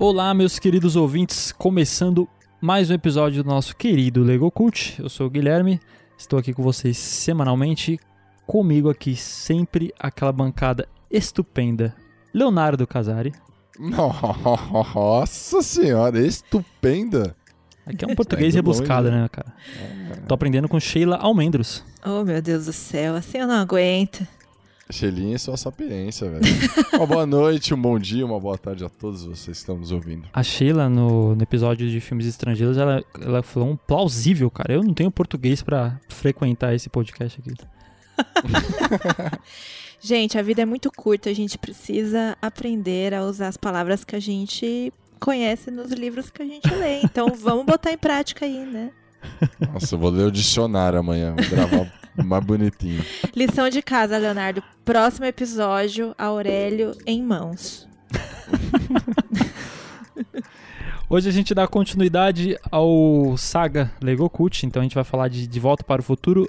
Olá, meus queridos ouvintes, começando mais um episódio do nosso querido Lego Cult. Eu sou o Guilherme, estou aqui com vocês semanalmente. Comigo aqui sempre aquela bancada estupenda, Leonardo Casari. Nossa senhora, estupenda. Aqui é um português rebuscado, longe. né, cara? Tô aprendendo com Sheila Almendros. Oh, meu Deus do céu, assim eu não aguento. Xelinha e sua sapiência, velho. uma boa noite, um bom dia, uma boa tarde a todos vocês que estão nos ouvindo. A Sheila, no, no episódio de filmes estrangeiros, ela, ela falou um plausível, cara. Eu não tenho português pra frequentar esse podcast aqui. Gente, a vida é muito curta, a gente precisa aprender a usar as palavras que a gente conhece nos livros que a gente lê. Então vamos botar em prática aí, né? Nossa, eu vou ler o dicionário amanhã, vou gravar mais bonitinho. Lição de casa, Leonardo. Próximo episódio, Aurélio em mãos. Hoje a gente dá continuidade ao saga Lego Cult, então a gente vai falar de De Volta para o Futuro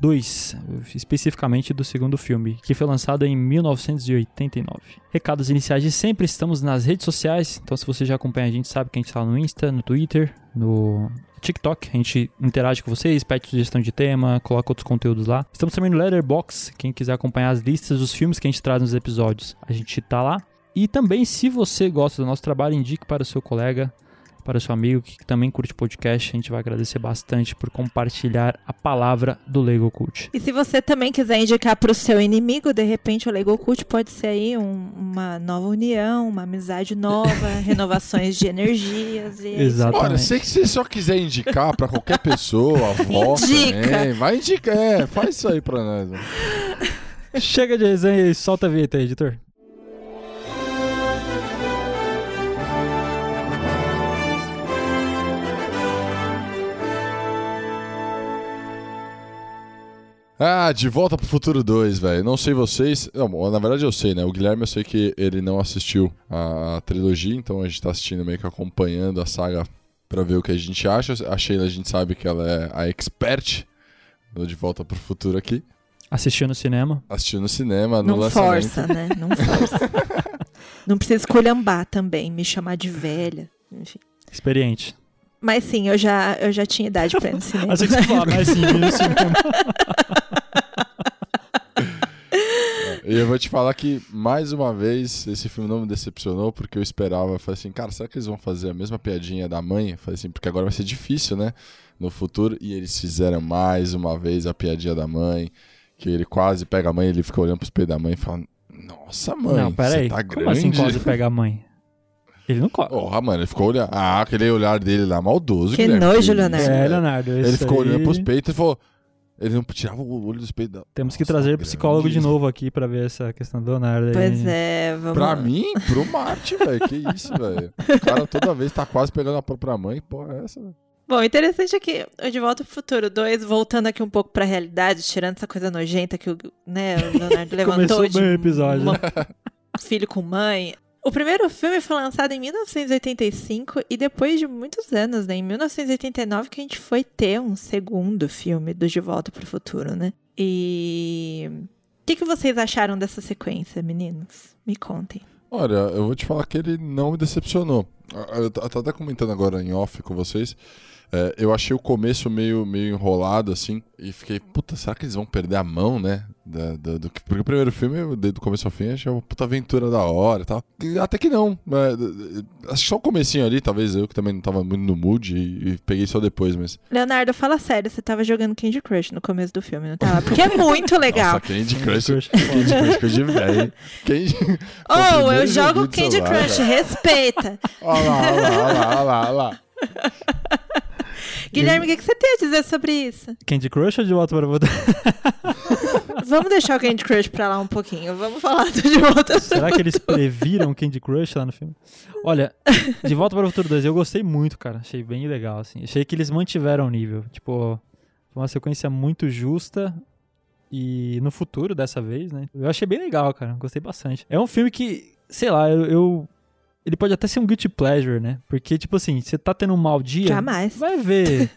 2, especificamente do segundo filme, que foi lançado em 1989. Recados iniciais de sempre, estamos nas redes sociais, então se você já acompanha a gente sabe que a gente está no Insta, no Twitter, no TikTok, a gente interage com vocês, pede sugestão de tema, coloca outros conteúdos lá. Estamos também no Letterboxd, quem quiser acompanhar as listas dos filmes que a gente traz nos episódios, a gente tá lá. E também, se você gosta do nosso trabalho, indique para o seu colega, para o seu amigo que também curte podcast. A gente vai agradecer bastante por compartilhar a palavra do Lego Cult. E se você também quiser indicar para o seu inimigo, de repente o Lego Cult pode ser aí um- uma nova união, uma amizade nova, renovações de energias. E é. Exato. Olha, Exatamente. sei que você só quiser indicar pra qualquer pessoa, avó Indica. também, vai indicar, é, faz isso aí pra nós. mano. Chega de resenha e solta a vinheta aí, editor. Ah, De Volta pro Futuro 2, velho. Não sei vocês. Não, na verdade eu sei, né? O Guilherme eu sei que ele não assistiu a trilogia, então a gente tá assistindo meio que acompanhando a saga pra ver o que a gente acha. A Sheila a gente sabe que ela é a expert do De Volta pro Futuro aqui. Assistiu no cinema. Assistiu no cinema, no Não lançamento. força, né? Não força. Não precisa esculhambar também, me chamar de velha. Enfim. Experiente. Mas sim, eu já, eu já tinha idade pra ir no cinema. Achei que você falava, mas sim, no cinema. E eu vou te falar que, mais uma vez, esse filme não me decepcionou, porque eu esperava, eu falei assim, cara, será que eles vão fazer a mesma piadinha da mãe? Eu falei assim, porque agora vai ser difícil, né? No futuro. E eles fizeram mais uma vez a piadinha da mãe, que ele quase pega a mãe, ele fica olhando pros peitos da mãe e fala, nossa, mãe, não, você peraí. tá Como assim grande. quase pega a mãe? Ele não corre. Porra, mano, ele ficou olhando. Ah, aquele olhar dele lá, maldoso. Que Guilherme, nojo, Leonardo. É. Leonardo. Ele isso ficou aí- olhando pros peitos e falou. Ele não tirava o olho dos peitos da. Temos que Nossa, trazer grande. psicólogo de novo aqui pra ver essa questão do Leonardo. aí. Pois é, vamos Pra mim, pro Marte, velho. Que isso, velho. O cara toda vez tá quase pegando a própria mãe. Porra, é essa, velho. Bom, interessante é que o De Volta ao Futuro 2, voltando aqui um pouco pra realidade, tirando essa coisa nojenta que o, né, o Leonardo levantou Começou de bem o episódio, uma- filho com mãe. O primeiro filme foi lançado em 1985 e depois de muitos anos, né, em 1989 que a gente foi ter um segundo filme do De Volta pro Futuro, né? E o que, que vocês acharam dessa sequência, meninos? Me contem. Olha, eu vou te falar que ele não me decepcionou. Ah, t- eu tô até comentando agora em off com vocês. É, eu achei o começo meio, meio enrolado, assim, e fiquei, puta, será que eles vão perder a mão, né? Da, da- do, que- porque o primeiro filme, eu, desde o começo ao fim, achei uma puta aventura da hora e tal. E até que não. é, é, acho que só o comecinho ali, talvez eu que também não tava muito no mood e, e peguei só depois, mas. Leonardo, fala sério, você tava jogando Candy Crush no começo do filme, não tava? Porque é muito legal. Nossa, Candy Crush. Candy Crush coisa de velho. Candy... Oh, eu jogo Candy celular, Crush, velho. respeita. Olha lá, olha lá, olha lá, olha lá. Guilherme, o que, que você tem a dizer sobre isso? Candy Crush ou de volta para futuro? Vamos deixar o Candy Crush pra lá um pouquinho. Vamos falar do de volta. Será que eles previram Candy Crush lá no filme? Olha, De Volta para o Futuro 2, eu gostei muito, cara. Achei bem legal, assim. Achei que eles mantiveram o nível. Tipo, foi uma sequência muito justa e no futuro dessa vez, né? Eu achei bem legal, cara. Gostei bastante. É um filme que, sei lá, eu... eu- ele pode até ser um guilty pleasure, né? Porque, tipo assim, você tá tendo um mau dia... Jamais. Vai ver.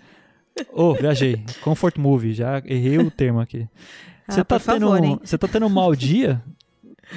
Ô, oh, viajei. Comfort movie, já errei o termo aqui. Você Ah, tá, favor, tendo, hein? você tá tendo um mau dia?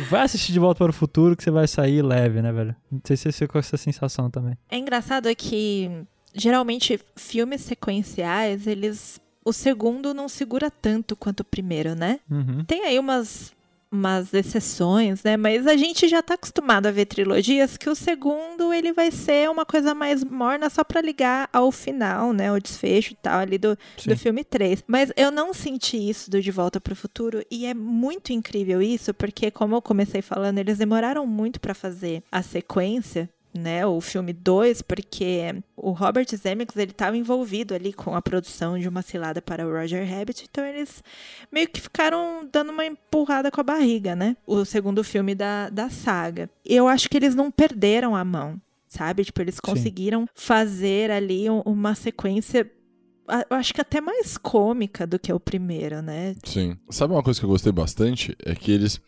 Vai assistir De Volta para o Futuro que você vai sair leve, né, velho? Não sei se você ficou com essa sensação também. É engraçado é que geralmente filmes sequenciais, eles o segundo não segura tanto quanto o primeiro, né? Uhum. Tem aí umas umas exceções, né? Mas a gente já tá acostumado a ver trilogias que o segundo ele vai ser uma coisa mais morna só pra ligar ao final, né? O desfecho e tal ali do, Sim. do filme 3. Mas eu não senti isso do De Volta pro Futuro e é muito incrível isso, porque como eu comecei falando, eles demoraram muito pra fazer a sequência, né, o filme 2, porque o Robert Zemeckis, ele estava envolvido ali com a produção de Uma Cilada para o Roger Rabbit, então eles meio que ficaram dando uma empurrada com a barriga, né? O segundo filme da, da saga. Eu acho que eles não perderam a mão, sabe? Tipo, eles conseguiram fazer ali um- uma sequência eu acho que até mais cômica do que o primeiro, né? Sim. Sabe uma coisa que eu gostei bastante? É que eles,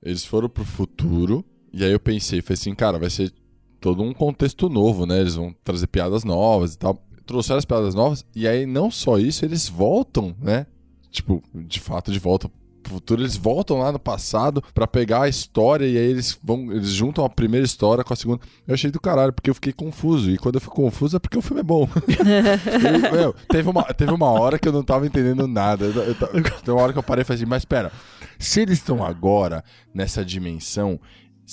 eles foram pro futuro, e aí eu pensei, falei assim, cara, vai ser todo um contexto novo, né? Eles vão trazer piadas novas e tal. Trouxeram as piadas novas, e aí não só isso, eles voltam, né? Tipo, de fato, de volta pro futuro, eles voltam lá no passado pra pegar a história e aí eles vão, eles juntam a primeira história com a segunda. Eu achei do caralho, porque eu fiquei confuso. E quando eu fico confuso é porque o filme é bom. Eu- meu, teve, uma, teve uma hora que eu não tava entendendo nada. Eu, eu, tem uma hora que eu parei e falei assim, mas pera, se eles estão agora nessa dimensão,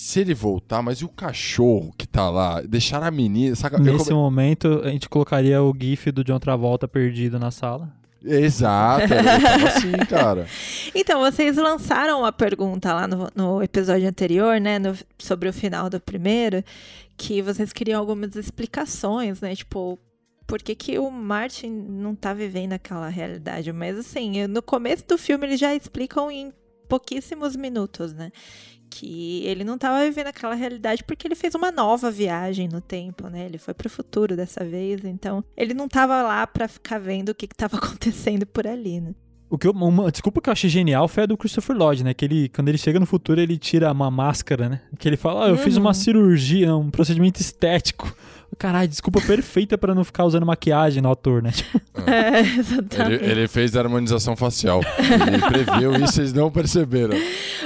se ele voltar, mas e o cachorro que tá lá? Deixar a menina. Saca? Nesse come- momento, a gente colocaria o GIF do John Travolta perdido na sala. Exato, tava assim, cara. Então, vocês lançaram uma pergunta lá no, no episódio anterior, né, no- sobre o final do primeiro, que vocês queriam algumas explicações, né, tipo, por que, que o Martin não tá vivendo aquela realidade? Mas, assim, no começo do filme eles já explicam em pouquíssimos minutos, né, que ele não tava vivendo aquela realidade porque ele fez uma nova viagem no tempo, né, ele foi pro futuro dessa vez, então ele não tava lá pra ficar vendo o que que tava acontecendo por ali, né. O que eu, uma desculpa que eu achei genial foi a do Christopher Lloyd, né? Que ele, quando ele chega no futuro, ele tira uma máscara, né? Que ele fala, ah, eu fiz Uhum. uma cirurgia, um procedimento estético. Caralho, desculpa perfeita pra não ficar usando maquiagem no ator, né? Tipo, É, Ele, exatamente. ele fez a harmonização facial. Ele previu isso, vocês não perceberam.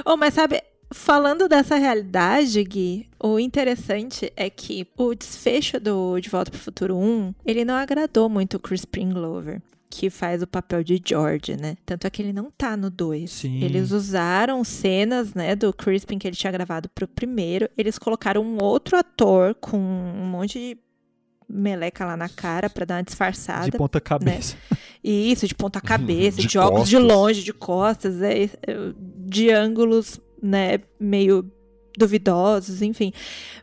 Oh, mas sabe, falando dessa realidade, Gui, o interessante é que o desfecho do De Volta pro Futuro 1, ele não agradou muito o Crispin Glover. Que faz o papel de George, né? Tanto é que ele não tá no 2. Sim. Eles usaram cenas, né, do Crispin que ele tinha gravado pro primeiro. Eles colocaram um outro ator com um monte de meleca lá na cara pra dar uma disfarçada. de ponta cabeça. E isso, de ponta cabeça, De de, óculos de longe, de costas, é, é, de ângulos, né, meio duvidosos, enfim.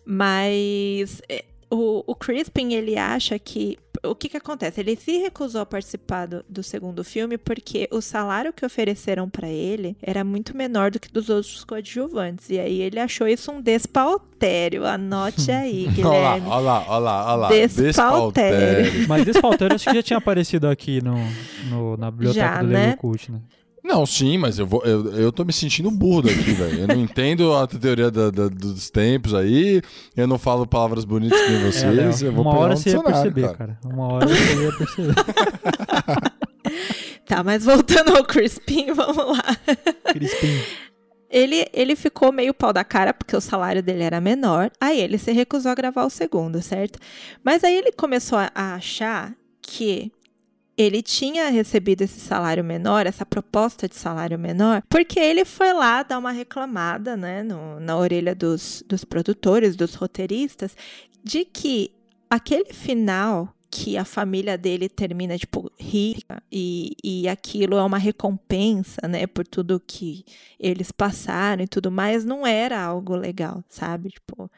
Mas é, o, o Crispin, ele acha que. O que que acontece? Ele se recusou a participar do, do segundo filme porque o salário que ofereceram pra ele era muito menor do que dos outros coadjuvantes. E aí ele achou isso um despautério. Anote aí, Olha lá, Guilherme. olha lá, olha lá, olha lá. Despautério. Mas Despautério acho que já tinha aparecido aqui no, no- na biblioteca Já, do né? Cult, né? Não, sim, mas eu, vou, eu, eu tô me sentindo burro daqui, velho. Eu não entendo a teoria da- da- dos tempos aí. Eu não falo palavras bonitas que nem É, vocês. Léo, eu vou uma hora um você ia perceber, cara. Uma hora você ia perceber. Tá, mas voltando ao Crispin, vamos lá. Crispim. Ele, ele ficou meio pau da cara porque o salário dele era menor. Aí ele se recusou a gravar o segundo, certo? Mas aí ele começou a, a achar que ele tinha recebido esse salário menor, essa proposta de salário menor, porque ele foi lá dar uma reclamada, né, no- na orelha dos, dos produtores, dos roteiristas, de que aquele final que a família dele termina, tipo, rica e, e aquilo é uma recompensa, né, por tudo que eles passaram e tudo mais, não era algo legal, sabe? Tipo,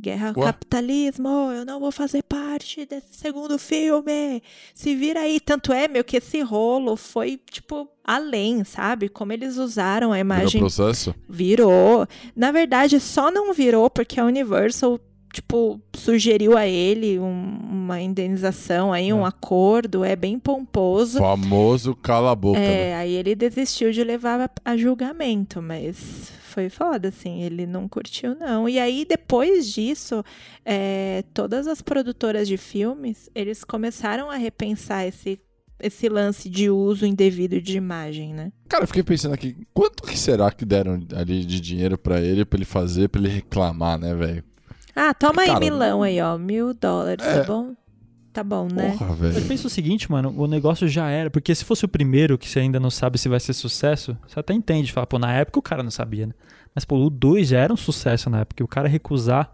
guerra ao Ué? capitalismo, eu não vou fazer parte desse segundo filme. Se vira aí, tanto é, meu, que esse rolo foi, tipo, além, sabe? Como eles usaram a Virou imagem processo? Virou. Na verdade, só não virou porque a Universal, tipo, sugeriu a ele um- uma indenização aí, um É. acordo, é bem pomposo. Famoso cala a boca, né? É, aí ele desistiu de levar a, a julgamento, mas foi foda, assim, ele não curtiu, não. E aí, depois disso, é, todas as produtoras de filmes, eles começaram a repensar esse esse lance de uso indevido de imagem, né? Cara, eu fiquei pensando aqui, quanto que será que deram ali de dinheiro pra ele, pra ele fazer, pra ele reclamar, né, velho? Ah, toma Cara, aí milão aí, ó. Mil dólares, É. tá bom? Tá bom, né? Porra, Eu penso o seguinte, mano, o negócio já era. Porque se fosse o primeiro, que você ainda não sabe se vai ser sucesso, você até entende. Fala, pô, na época o cara não sabia, né? Mas, pô, o 2 já era um sucesso na época. E o cara recusar,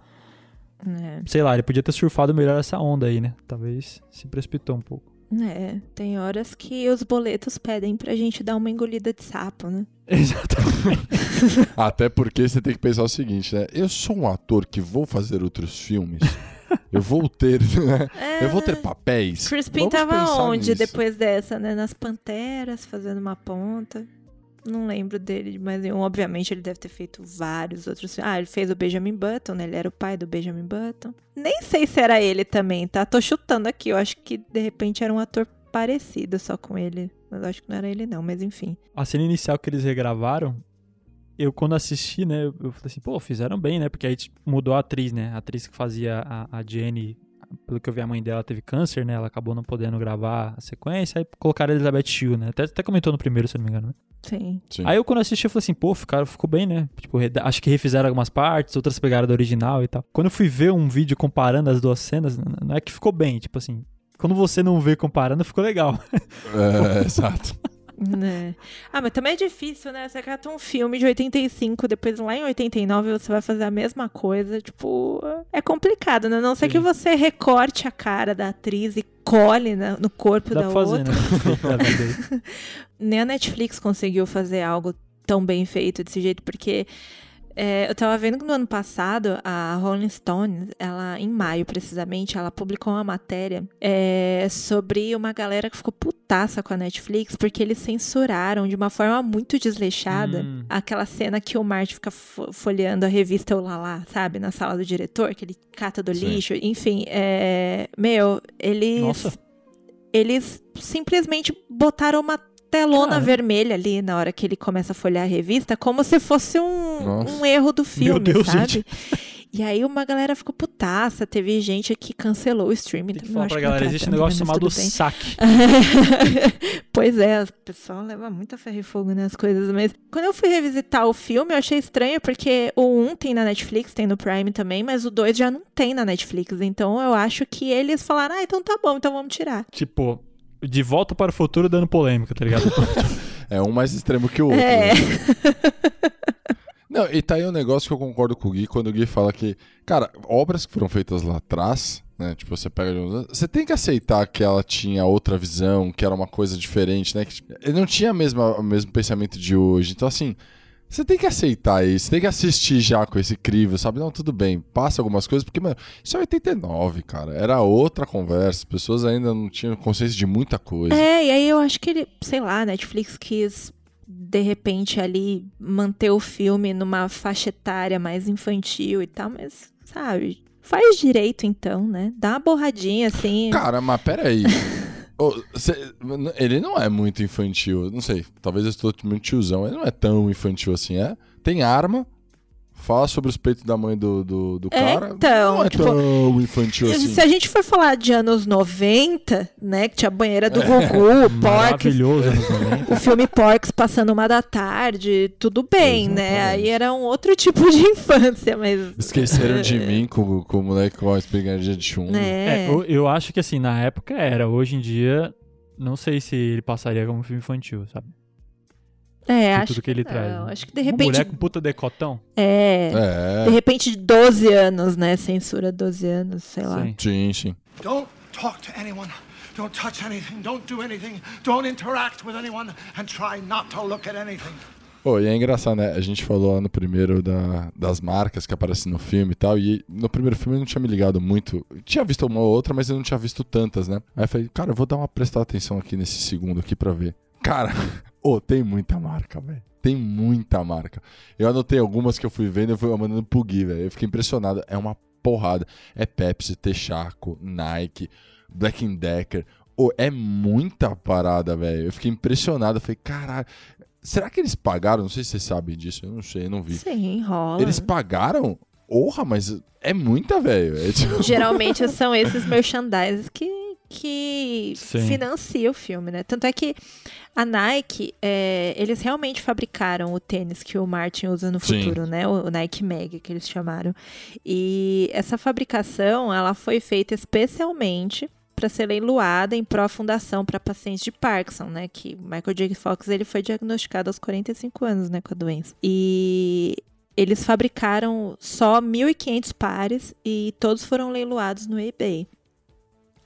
É. sei lá, ele podia ter surfado melhor essa onda aí, né? Talvez se precipitou um pouco. É, tem horas que os boletos pedem pra gente dar uma engolida de sapo, né? Exatamente. Até porque você tem que pensar o seguinte, né? Eu sou um ator que vou fazer outros filmes. eu vou ter, né? Eu vou ter papéis. Crispin Vamos tava onde nisso. depois dessa, né? Nas Panteras, fazendo uma ponta. Não lembro dele de mais nenhum. Obviamente, ele deve ter feito vários outros filmes. Ah, ele fez o Benjamin Button, né? Ele era o pai do Benjamin Button. Nem sei se era ele também, tá? Tô chutando aqui. Eu acho que, de repente, era um ator parecido só com ele. Mas eu acho que não era ele, não. Mas enfim. A cena inicial que eles regravaram, eu quando assisti, né, eu falei assim, pô, fizeram bem, né? Porque aí mudou a atriz, né? A atriz que fazia a, a Jenny, pelo que eu vi, a mãe dela teve câncer, né? Ela acabou não podendo gravar a sequência, aí colocaram a Elizabeth Shue, né? Até, até comentou no primeiro, se não me engano, né? Sim. Sim. Aí eu quando assisti, eu falei assim, pô, ficaram, ficou bem, né? Tipo, acho que refizeram algumas partes, outras pegaram da original e tal. Quando eu fui ver um vídeo comparando as duas cenas, não é que ficou bem, tipo assim, quando você não vê comparando, ficou legal. É, exato. Né? Ah, mas também é difícil, né? Você cata um filme de 85, depois lá em 89 você vai fazer a mesma coisa. Tipo, é complicado, né? A não ser que Sim. você recorte a cara da atriz e cole na- no corpo Dá da fazer, outra. né? Nem a Netflix conseguiu fazer algo tão bem feito desse jeito, porque é, eu tava vendo que no ano passado a Rolling Stone, ela, em maio precisamente, ela publicou uma matéria é, sobre uma galera que ficou putaça com a Netflix porque eles censuraram de uma forma muito desleixada Hum. aquela cena que o Marty fica fo- folheando a revista Olá, sabe, na sala do diretor, que ele cata do Sim. lixo, enfim, é, meu, eles Nossa. eles simplesmente botaram uma telona Cara. vermelha ali na hora que ele começa a folhear a revista, como se fosse um, um erro do filme, Deus, sabe? gente. E aí uma galera ficou putaça, teve gente que cancelou o streaming. Tem que falar pra galera, existe um negócio chamado saque. pois é, o pessoal leva muito a ferro e fogo nas coisas, mas quando eu fui revisitar o filme, eu achei estranho porque o 1 tem na Netflix, tem no Prime também, mas o 2 já não tem na Netflix. Então eu acho que eles falaram: "Ah, então tá bom, então vamos tirar". Tipo, de volta para o futuro dando polêmica, tá ligado? É um mais extremo que o outro. É. né? Não, e tá aí um negócio que eu concordo com o Gui quando o Gui fala que, cara, obras que foram feitas lá atrás, né? Tipo, você pega. de uns- Você tem que aceitar que ela tinha outra visão, que era uma coisa diferente, né? Que tipo, ele não tinha a mesma, o mesmo pensamento de hoje. Então, assim. Você tem que aceitar isso, tem que assistir já com esse crivo, sabe? Não, tudo bem, passa algumas coisas, porque, mano, isso é 89, cara. Era outra conversa, as pessoas ainda não tinham consciência de muita coisa. É, e aí eu acho que ele, sei lá, Netflix quis de repente ali manter o filme numa faixa etária mais infantil e tal, mas sabe, faz direito então, né? Dá uma borradinha assim. Cara, mas peraí. Ô, cê- ele não é muito infantil, não sei. Talvez eu estou muito tiozão. Ele não é tão infantil assim, é? Tem arma, fala sobre os peitos da mãe do, do, do É, cara. então, não é tipo, tão infantil assim. Se a gente for falar de anos 90, né, que tinha a banheira do Gugu, Porks, Maravilhoso anos 90. o filme Porks passando uma da tarde, tudo bem, né? Aí era um outro tipo de infância, mas Esqueceram de mim com, com o moleque com a espingarda de chumbo. né? É, eu, eu acho que assim, na época era. Hoje em dia, não sei se ele passaria como filme infantil, sabe? É, acho tudo que ele não. traz. né? Acho que de Uma repente mulher com puta decotão. é, É, de repente 12 anos, né? Censura 12 anos, sei lá. Sim. sim, sim. Don't talk to anyone. Don't touch anything. Don't do anything. Don't interact with anyone. And try not to look at anything. Pô, e é engraçado, né? A gente falou lá no primeiro da- das marcas que aparecem no filme e tal. E no primeiro filme eu não tinha me ligado muito. Eu tinha visto uma ou outra, mas eu não tinha visto tantas, né? Aí eu falei, cara, eu vou dar uma prestar atenção aqui nesse segundo aqui pra ver. Cara, ô, tem muita marca, velho. Tem muita marca. Eu anotei algumas que eu fui vendo e eu fui mandando pro Gui, velho. Eu fiquei impressionado. É uma porrada. É Pepsi, Texaco, Nike, Black Decker. Ô, é muita parada, velho. Eu fiquei impressionado. Eu falei, caralho. Será que eles pagaram? Não sei se vocês sabem disso. Eu não sei, eu não vi. Sim, rola. Eles pagaram? Porra, mas é muita, velho. É tipo- Geralmente são esses merchandising que, que Sim. financia o filme, né? Tanto é que a Nike, é, eles realmente fabricaram o tênis que o Martin usa no Sim. futuro, né? O, o Nike Mag, que eles chamaram. E essa fabricação, ela foi feita especialmente para ser leiloada em pró fundação para pacientes de Parkinson, né? Que Michael J. Fox ele foi diagnosticado aos 45 anos, né, com a doença. E eles fabricaram só 1.500 pares e todos foram leiloados no eBay.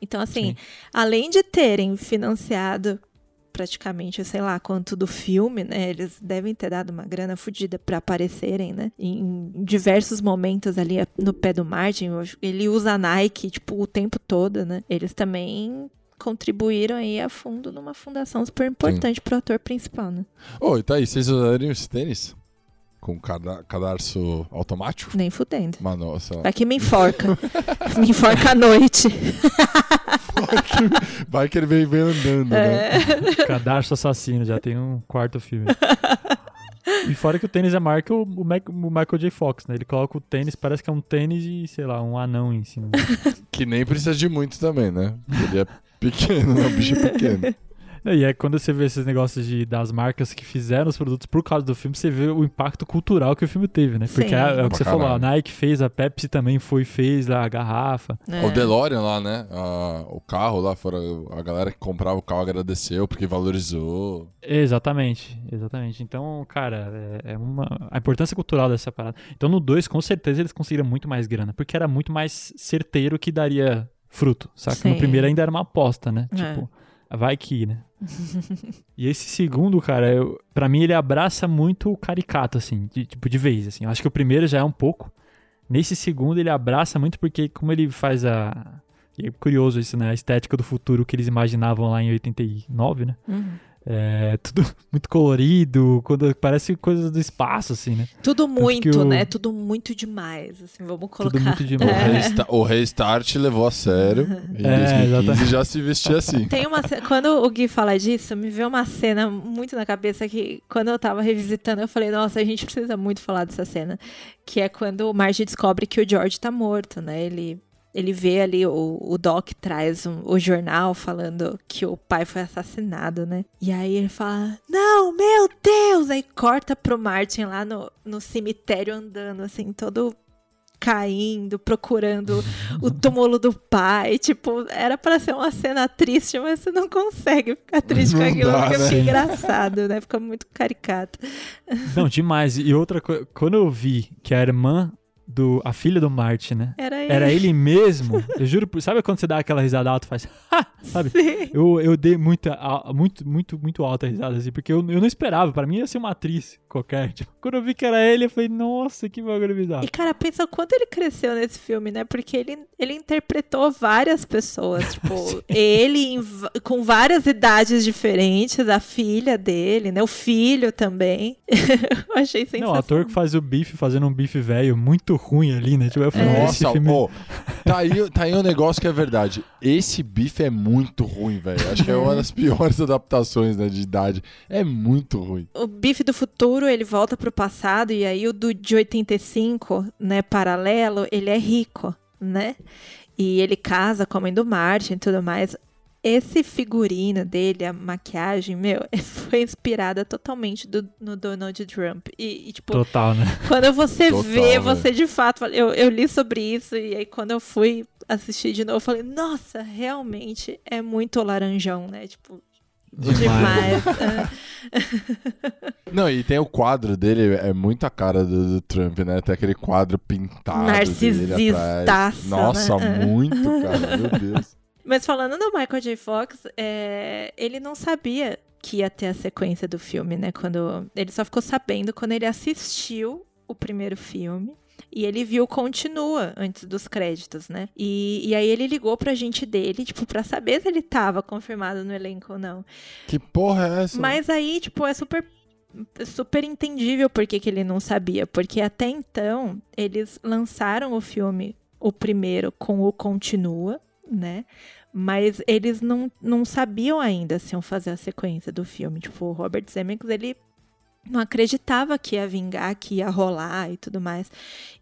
Então, assim, Sim. além de terem financiado praticamente, sei lá, quanto do filme, né? Eles devem ter dado uma grana fodida para aparecerem, né? Em diversos momentos ali no pé do Martin, ele usa a Nike, tipo, o tempo todo, né? Eles também contribuíram aí a fundo numa fundação super importante pro ator principal, né? Ô, e tá aí, vocês usariam esse tênis? Com cada- cadarço automático? Nem fudendo. Mas nossa. Vai que me enforca. me enforca à noite. Vai que ele vem, vem andando, né? Cadarço Assassino, já tem um quarto filme. E fora que o tênis é marca o, o Mac- o Michael J. Fox, né? Ele coloca o tênis, parece que é um tênis e, sei lá, um anão em cima. Que nem precisa de muito também, né? Ele é pequeno, né? O bicho é pequeno. E é quando você vê esses negócios de, das marcas que fizeram os produtos por causa do filme, você vê o impacto cultural que o filme teve, né? Porque é, é o que você falou, a. Nike fez, a Pepsi também foi, fez lá a garrafa. É. O DeLorean lá, né? A- o carro lá, fora, a galera que comprava o carro agradeceu porque valorizou. Exatamente, exatamente. Então, cara, é, é uma a importância cultural dessa parada. Então, no 2, com certeza eles conseguiram muito mais grana, porque era muito mais certeiro que daria fruto, saca? Sim. No primeiro ainda era uma aposta, né? É. Tipo, vai que, né? E esse segundo, cara, eu, pra mim ele abraça muito o caricato, assim, de, tipo, de vez, assim. Eu acho que o primeiro já é um pouco. Nesse segundo ele abraça muito porque como ele faz a... e é curioso isso, né? A estética do futuro que eles imaginavam lá em 89, né? Uhum. É tudo muito colorido, quando parece coisas do espaço, assim, né? Tudo muito, o- né? Tudo muito demais, assim, vamos colocar. Tudo muito O, demais. É. resta- o Restart levou a sério. Em É, 2015 exatamente. já se vestia assim. Tem uma ce- quando o Gui fala disso, me veio uma cena muito na cabeça que quando eu tava revisitando, eu falei, nossa, a gente precisa muito falar dessa cena, que é quando o Marge descobre que o George tá morto, né? Ele ele vê ali o, o Doc traz um- o jornal falando que o pai foi assassinado, né? E aí ele fala: "Não, meu Deus!" Aí corta pro Martin lá no, no cemitério andando assim, todo caindo, procurando o túmulo do pai. Tipo, era pra ser uma cena triste, mas você não consegue ficar triste com Não aquilo, dá, porque né? fica engraçado, né? Fica muito caricato. Não, demais. E outra coisa, quando eu vi que a irmã do. a filha do Martin, né? Era ele. Era ele mesmo. Eu juro, sabe quando você dá aquela risada alta e faz. Sabe? Sim. Eu, eu dei muita, muito, muito, muito alta risada, assim, porque eu, eu não esperava. Pra mim ia ser uma atriz qualquer. Tipo, quando eu vi que era ele, eu falei, nossa, que bagulho bizarro. E, cara, pensa o quanto ele cresceu nesse filme, né? Porque ele, ele interpretou várias pessoas. Tipo, ele em com várias idades diferentes, a filha dele, né? O filho também. eu achei Não, sensacional. o ator que faz o bife fazendo um bife velho muito ruim ali, né? Tipo, eu falei, É. esse Nossa, filme. tá, aí, tá aí um negócio que é verdade. Esse bife é muito ruim, velho. Acho que é uma das piores adaptações né, de idade. É muito ruim. o Bife do futuro, ele volta pro passado e aí o do de 85, né, paralelo, ele é rico, né? E ele casa com a mãe do Martin e tudo mais. Esse figurino dele, a maquiagem, meu, foi inspirada totalmente do- no Donald Trump. E, e, tipo, Total, né? quando você Total, vê, velho. você de fato. Eu, eu li sobre isso e aí quando eu fui assistir de novo, eu falei, nossa, realmente é muito laranjão, né? Tipo, demais. Não, e tem o quadro dele, é muito a cara do, do Trump, né? Tem aquele quadro pintado. Narcisistaço, Nossa, né? muito, cara. Meu Deus. Mas falando do Michael J. Fox, é, ele não sabia que ia ter a sequência do filme, né? Quando ele só ficou sabendo quando ele assistiu o primeiro filme. E ele viu continua antes dos créditos, né? E, e aí ele ligou pra gente dele, tipo, pra saber se ele tava confirmado no elenco ou não. Que porra é essa? Mas aí, tipo, é super super entendível por que que ele não sabia, porque até então eles lançaram o filme, o primeiro com o continua, né? Mas eles não, não sabiam ainda se iam fazer a sequência do filme. Tipo, o Robert Zemeckis, ele não acreditava que ia vingar, que ia rolar e tudo mais.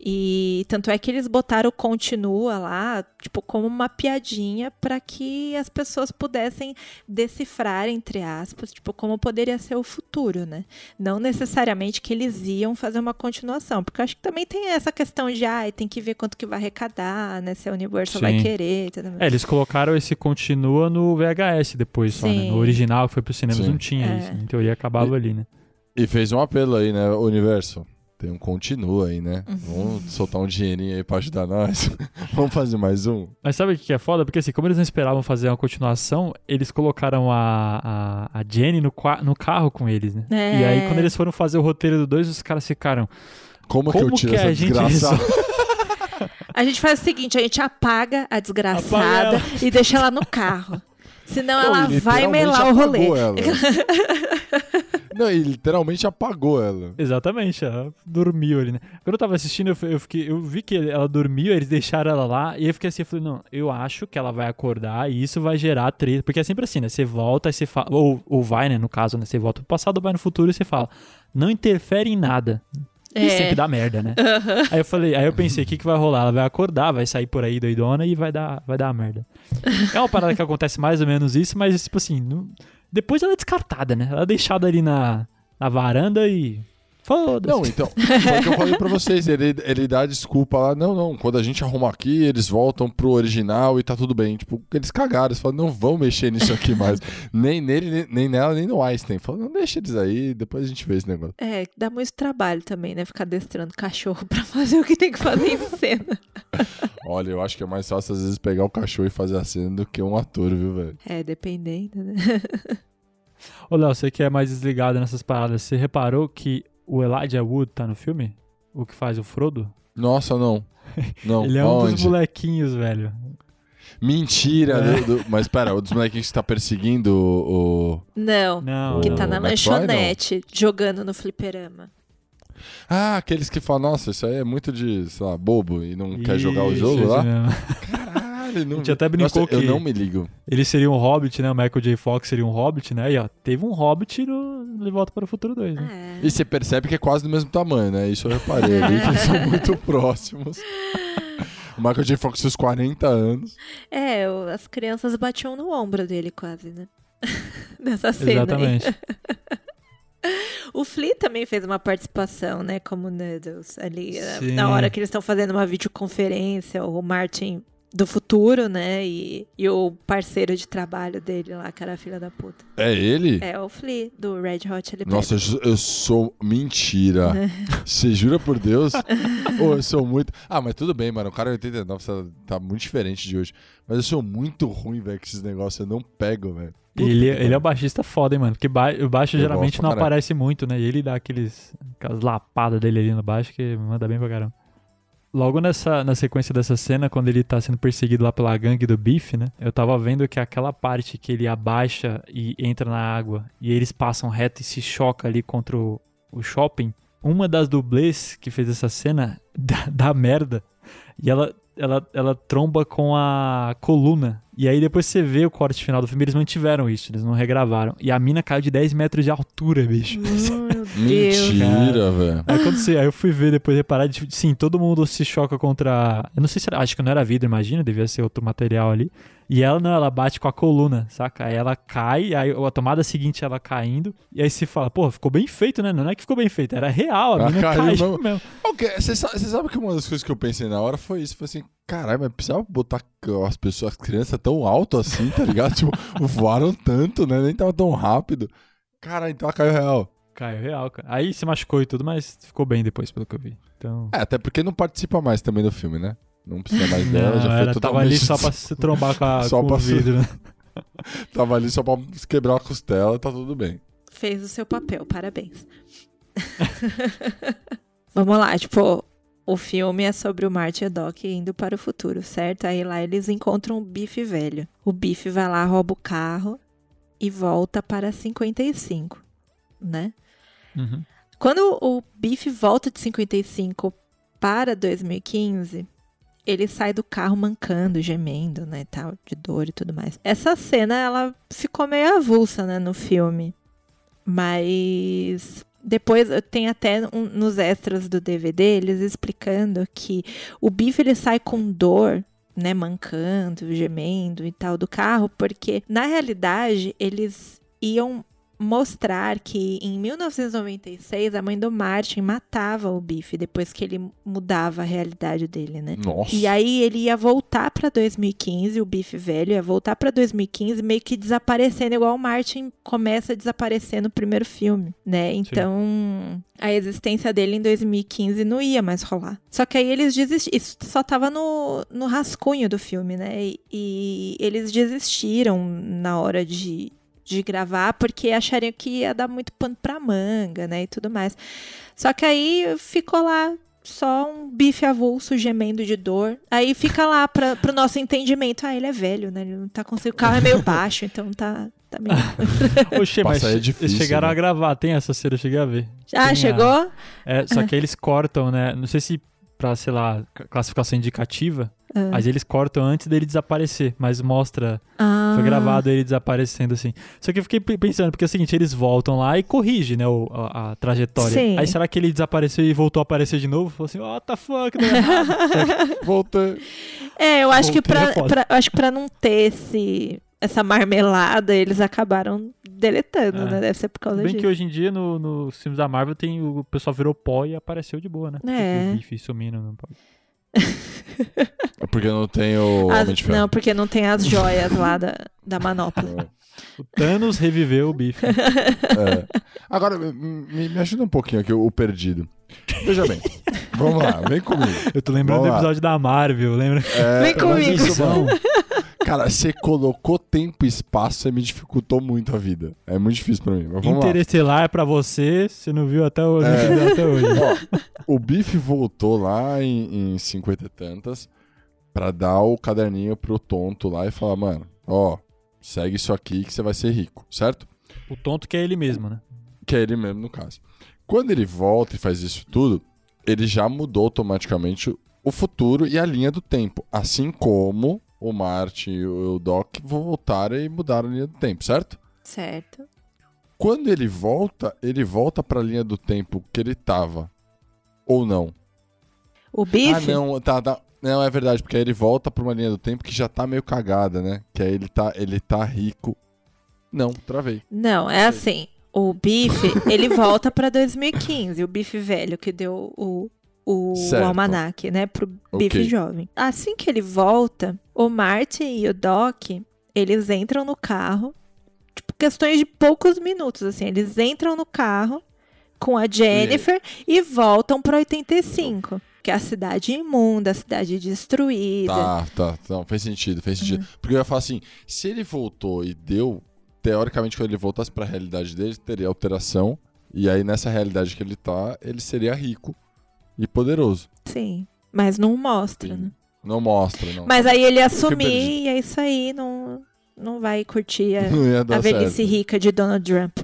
E tanto é que eles botaram o continua lá, tipo, como uma piadinha para que as pessoas pudessem decifrar, entre aspas, tipo, como poderia ser o futuro, né? Não necessariamente que eles iam fazer uma continuação, porque eu acho que também tem essa questão de, ah, tem que ver quanto que vai arrecadar, né? Se a Universal vai Sim. querer e tudo mais. É, eles colocaram esse continua no VHS depois só, né? No original que foi pro cinema Sim. não tinha É. isso. Em teoria acabava ali, né? E fez um apelo aí, né, Universo? Tem um continua aí, né? Uhum. Vamos soltar um dinheirinho aí pra ajudar nós. Vamos fazer mais um. Mas sabe o que é foda? Porque assim, como eles não esperavam fazer uma continuação, eles colocaram a, a, a Jenny no, no carro com eles, né? É. E aí, quando eles foram fazer o roteiro do 2, os caras ficaram. Como, que eu Como tiro que essa a gente desgraça? A gente faz o seguinte, a gente apaga a desgraçada Apaga e deixa ela no carro. Senão ela Não, e vai melar o rolê. Não, e literalmente apagou ela. Exatamente, ela dormiu ali, né? Quando eu tava assistindo, eu, eu, fiquei, eu vi que ela dormiu, eles deixaram ela lá, e aí eu fiquei assim, eu falei, não, eu acho que ela vai acordar e isso vai gerar treta. Porque é sempre assim, né? Você volta e você fala. Ou, ou vai, né? No caso, né? Você volta pro passado ou vai no futuro e você fala, não interfere em nada. E É. sempre dá merda, né? Aí eu falei, aí eu pensei, o que, que vai rolar? Ela vai acordar, vai sair por aí doidona e vai dar, vai dar merda. É uma parada que acontece mais ou menos isso, mas tipo assim, não- depois ela é descartada, né? Ela é deixada ali na, na varanda e. Foda-se. Não, então, foi o que eu falei pra vocês. Ele, ele dá desculpa lá. Não, não, quando a gente arruma aqui, eles voltam pro original e tá tudo bem. Tipo, eles cagaram. Eles falam, não vão mexer nisso aqui mais. nem nele, nem, nem nela, nem no Einstein. Falam, não, deixa eles aí, depois a gente vê esse negócio. É, dá muito trabalho também, né? Ficar adestrando cachorro pra fazer o que tem que fazer em cena. Olha, eu acho que é mais fácil às vezes pegar o cachorro e fazer a cena do que um ator, viu, velho? É, dependendo, né? Ô, Léo, você que é mais desligado nessas paradas, você reparou que o Elijah Wood tá no filme? O que faz o Frodo? Nossa, não. Não, Ele é um dos molequinhos, velho. Mentira. É. do- do- Mas pera, o dos molequinhos que tá perseguindo o... o- Não. Não. Que O tá na lanchonete, jogando no fliperama. Ah, aqueles que falam, nossa, isso aí é muito de, sei lá, bobo e não quer jogar o Isso, jogo lá. Caralho, não A gente até brincou Nossa, eu que- não me ligo. Ele seria um hobbit, né? O Michael J. Fox seria um hobbit, né? E ó, teve um hobbit no De Volta para o Futuro 2, né? É. E você percebe que é quase do mesmo tamanho, né? Isso eu reparei ali, que eles são muito próximos. O Michael J. Fox seus 40 anos. É, as crianças batiam no ombro dele quase, né? Nessa cena aí. Exatamente. O Flea também fez uma participação, né, como Noodles, ali, eh, Sim. na hora que eles estão fazendo uma videoconferência, o Martin do futuro, né, e, e o parceiro de trabalho dele lá, que era a filha da puta. É ele? É o Flea, do Red Hot Chili Nossa, eu, eu sou mentira. Você jura por Deus? Ou eu sou muito. Ah, mas tudo bem, mano. O cara 89 tá, tá muito diferente de hoje. Mas eu sou muito ruim, velho, com esses negócios. Eu não pego, velho. Ele, que ele é um baixista foda, hein, mano? Porque ba o baixo Eu geralmente gosto não aparece muito, né? E ele dá aqueles, aquelas lapadas dele ali no baixo que manda bem pra caramba. Logo nessa, na sequência dessa cena, quando ele tá sendo perseguido lá pela gangue do Biff, né? Eu tava vendo que aquela parte que ele abaixa e entra na água e eles passam reto e se choca ali contra o, o shopping. Uma das dublês que fez essa cena dá, dá merda. E ela, ela, ela tromba com a coluna. E aí depois você vê o corte final do filme, eles mantiveram isso, eles não regravaram. E a mina caiu de 10 metros de altura, bicho. Meu Deus. Mentira, velho. Aí quando você, aí eu fui ver depois, reparar, de- sim, todo mundo se choca contra. Eu não sei se era, acho que não era vidro, imagina, devia ser outro material ali. E ela não, ela bate com a coluna, saca? Aí ela cai, aí a tomada seguinte ela caindo, e aí se fala, pô, ficou bem feito, né? Não é que ficou bem feito, era real, a Ela mina caiu caiu mesmo. mesmo. Ok, Você sabe, você sabe que uma das coisas que eu pensei na hora foi isso. Foi assim, caralho, mas precisava botar as pessoas, as crianças tão alto assim, tá ligado? tipo, voaram tanto, né? Nem tava tão rápido. Cara, então ela caiu real. Caiu real, cara. Aí se machucou e tudo, mas ficou bem depois, pelo que eu vi. Então. É, até porque não participa mais também do filme, né? Não precisa mais dela, Não, já foi ela totalmente... tava ali só pra se trombar com, a, Só com pra o se- vidro, né? Tava ali só pra quebrar a costela, tá tudo bem. Fez o seu papel, parabéns. Vamos lá, tipo, o filme é sobre o Marty e a Doc indo para o futuro, certo? Aí lá eles encontram o Biff velho. O Biff vai lá, rouba o carro e volta para 55, né? Uhum. Quando o Biff volta de 55 para 2015, ele sai do carro mancando, gemendo, né, tal, de dor e tudo mais. Essa cena, ela ficou meio avulsa, né, no filme. Mas depois tem até um- nos extras do DVD eles explicando que o Biff ele sai com dor, né, mancando, gemendo e tal do carro, porque na realidade eles iam mostrar que em 1996 a mãe do Martin matava o Biff depois que ele mudava a realidade dele, né? Nossa. E aí ele ia voltar pra 2015, o Biff velho ia voltar pra 2015 meio que desaparecendo, igual o Martin começa a desaparecer no primeiro filme, né? Então a existência dele em 2015 não ia mais rolar. Só que aí eles desistiram, isso só tava no, no rascunho do filme, né? E, e eles desistiram na hora de, de gravar porque achariam que ia dar muito pano pra manga, né? E tudo mais. Só que aí ficou lá só um bife avulso gemendo de dor. Aí fica lá pra, pro nosso entendimento. Ah, ele é velho, né? Ele não tá conseguindo. O carro é meio baixo, então tá, tá meio. Oxê, mas Passar é eles difícil, chegaram né? a gravar, tem essa cena, eu cheguei a ver. Ah, Tem a- chegou? É, só que aí eles cortam, né? Não sei se pra, sei lá, classificação indicativa, Ah. mas eles cortam antes dele desaparecer, mas mostra, Ah. foi gravado ele desaparecendo assim. Só que eu fiquei pe- pensando, porque é o seguinte, eles voltam lá e corrigem, né, o- a, a trajetória. Sim. Aí será que ele desapareceu e voltou a aparecer de novo? Falou assim, what the fuck, errado. Voltei. É, eu acho que Voltei, pra, é pra- eu acho que pra não ter esse, essa marmelada, eles acabaram deletando, É. né? Deve ser por causa Bem disso. que hoje em dia, no- nos filmes da Marvel, tem, o pessoal virou pó e apareceu de boa, né? É. O bife sumindo. Não pode. É porque não tem o As- Homem de Ferro. não, porque não tem as joias lá da, da manopla. O Thanos reviveu o bife. É. Agora, me, me ajuda um pouquinho aqui, o perdido. Veja bem, vamos lá, vem comigo. Eu tô lembrando Vamos do lá. episódio da Marvel, lembra? É, Vem comigo. Cara, você colocou tempo e espaço, você me dificultou muito a vida. É muito difícil pra mim, mas vamos lá. Interestelar é pra você, você não viu até hoje, É. entendeu até hoje. Ó, o Biff voltou lá em, em 50 e tantas pra dar o caderninho pro tonto lá e falar, mano, ó, segue isso aqui que você vai ser rico, certo? O tonto que é ele mesmo, né? Que é ele mesmo no caso. Quando ele volta e faz isso tudo, ele já mudou automaticamente o futuro e a linha do tempo. Assim como o Martin e o Doc voltaram e mudaram a linha do tempo, certo? Certo. Quando ele volta, ele volta pra linha do tempo que ele tava. Ou não? O bife? Ah, não, tá, tá. Não, é verdade, porque aí ele volta pra uma linha do tempo que já tá meio cagada, né? Que aí ele tá, ele tá rico. Não, travei. Não, é assim. O bife, ele volta pra 2015. O bife velho que deu o, o Certo. almanac, né? Pro bife Ok. jovem. Assim que ele volta, o Martin e o Doc, eles entram no carro. Tipo, questões de poucos minutos, assim. Eles entram no carro com a Jennifer e voltam pra 85. Que é a cidade imunda, a cidade destruída. Tá, tá, tá. Fez sentido, fez sentido. Porque eu ia falar assim: se ele voltou e deu, teoricamente, quando ele voltasse pra realidade dele, teria alteração. E aí, nessa realidade que ele tá, ele seria rico e poderoso. Sim. Mas não mostra, Sim. né? Não mostra, não. Mas aí ele assumir e é isso aí, não, não vai curtir a, a velhice certo. rica de Donald Trump.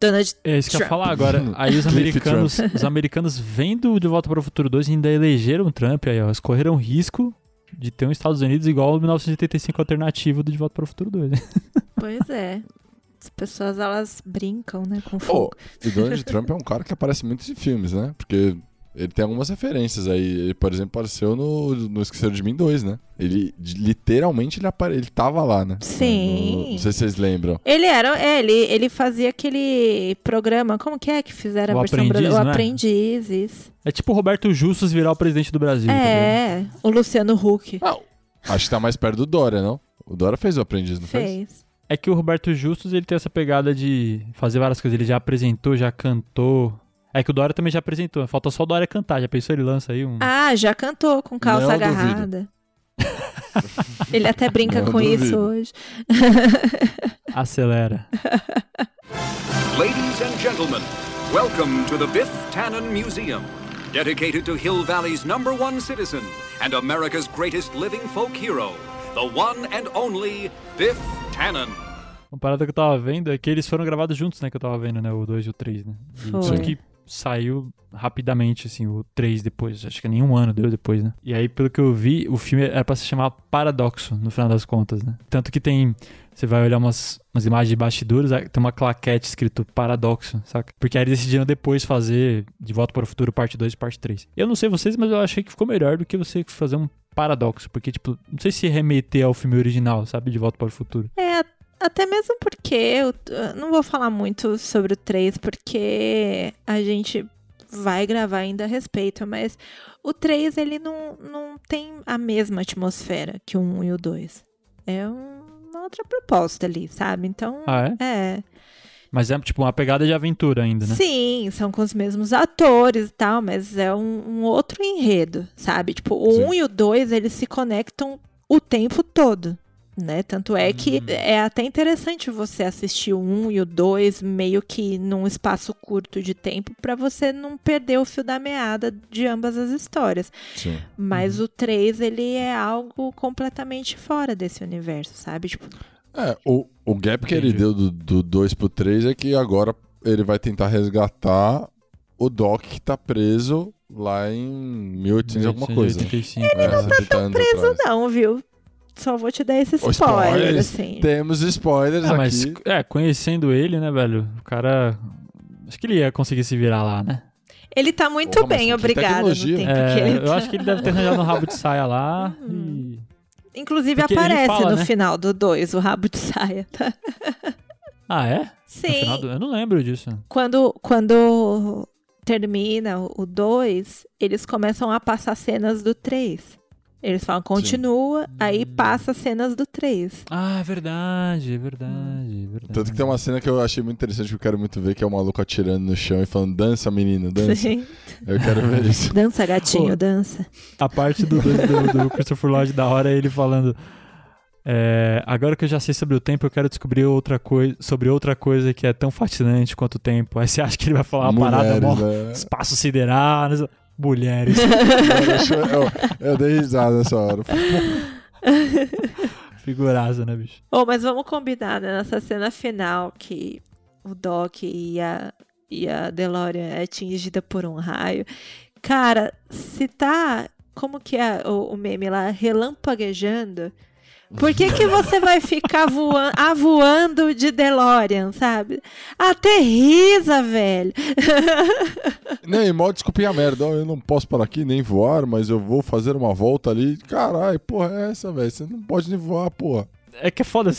Donald É isso que eu ia Trump. falar agora. Aí os americanos, os americanos vendo De Volta para o Futuro 2 ainda elegeram o Trump aí, ó. Eles correram risco de ter um Estados Unidos igual ao 1985 alternativo do De Volta para o Futuro 2. né? Pois é. As pessoas, elas brincam, né, com fogo. e Donald Trump é um cara que aparece muito em filmes, né? Porque ele tem algumas referências aí. Ele, por exemplo, apareceu no, no Esqueceram de Mim 2, né? Ele, literalmente, ele, apare... ele tava lá, né? Sim. No- não sei se vocês lembram. Ele era, é, ele, ele fazia aquele programa, como que é que fizeram O a versão Aprendiz, brasileira? O não é? Aprendiz, isso. É tipo o Roberto Justus virar o presidente do Brasil. tá? É, o Luciano Huck Ah, acho que tá mais perto do Dória, não? O Dória fez o Aprendiz, não fez? fez. É que o Roberto Justus ele tem essa pegada de fazer várias coisas. Ele já apresentou, já cantou. É que o Dória também já apresentou. Falta só o Dória cantar. Já pensou? Ele lança aí um. Ah, já cantou com calça Não agarrada. ele até brinca Não com isso duvido. hoje. Acelera. Ladies and gentlemen, welcome to the Biff Tannen Museum, dedicated to Hill Valley's number one citizen and America's greatest living folk hero, the one and only Biff Tannen. Uma parada que eu tava vendo é que eles foram gravados juntos, né? Que eu tava vendo, né? O 2 e o 3, né? Foi. Só que saiu rapidamente, assim, o 3 depois. Acho que nem um ano deu depois, né? E aí, pelo que eu vi, o filme era pra se chamar Paradoxo, no final das contas, né? Tanto que tem. Você vai olhar umas, umas imagens de bastidores, aí tem uma claquete escrito Paradoxo, saca? Porque aí decidiram depois fazer De Volta para o Futuro parte 2 e parte 3. Eu não sei vocês, mas eu achei que ficou melhor do que você fazer um paradoxo. Porque, tipo, não sei se remeter ao filme original, sabe? De Volta para o Futuro. É, até mesmo porque eu, eu não vou falar muito sobre o 3, porque a gente vai gravar ainda a respeito, mas o 3 ele não, não tem a mesma atmosfera que o 1 e o 2. É um- uma outra proposta ali, sabe? Então, Ah, é? é. Mas é, tipo, uma pegada de aventura ainda, né? Sim, são com os mesmos atores e tal, mas é um, um outro enredo, sabe? Tipo, o Sim. 1 e o 2, eles se conectam o tempo todo, né? Tanto é que Hum. é até interessante você assistir o 1 e o 2 meio que num espaço curto de tempo pra você não perder o fio da meada de ambas as histórias. Sim. Mas o 3, ele é algo completamente fora desse universo, sabe? Tipo, É, o, o gap que ele Entendi. deu do, do 2 pro 3 é que agora ele vai tentar resgatar o Doc que tá preso lá em 1800 e alguma coisa. 1885. Ele não tá tão preso, não, viu? Só vou te dar esse spoiler, spoilers. assim. Temos spoilers Ah, mas, aqui. é, conhecendo ele, né, velho? O cara. Acho que ele ia conseguir se virar lá, né? Ele tá muito Porra, bem, tempo É, ele eu tá. acho que ele deve ter arranjado um rabo de saia lá e. Inclusive Porque aparece fala, no né? final do 2 o rabo de saia, tá? Ah, é? No Sim. final do- Eu não lembro disso. Quando, quando termina o 2, eles começam a passar cenas do 3. Eles falam, continua, aí passa cenas do 3. Ah, é verdade, é verdade, é verdade. Tanto que tem uma cena que eu achei muito interessante que eu quero muito ver, que é o maluco atirando no chão e falando, dança, menino, dança. Sim. Eu quero ver isso. Dança, gatinho, Pô. dança. A parte do, do, do Christopher Lloyd da hora é ele falando. é, agora que eu já sei sobre o tempo, eu quero descobrir outra coisa sobre outra coisa que é tão fascinante quanto o tempo. Aí você acha que ele vai falar uma parada mó Mulheres, né? espaço sideral? Mulheres. Eu, eu, eu dei risada nessa hora. Figuraça, né, bicho? Oh, mas vamos combinar, né? Nessa cena final que o Doc e a, e a DeLorean é atingida por um raio. Cara, se tá. Como que é o, o meme lá? Relampaguejando. Por que, que você vai ficar voando, avoando de DeLorean, sabe? Aterriza, velho. Nem, mó desculpinha merda. Ó, Eu não posso parar aqui nem voar, mas eu vou fazer uma volta ali. Caralho, porra é essa, velho? Você não pode nem voar, porra. É que é foda,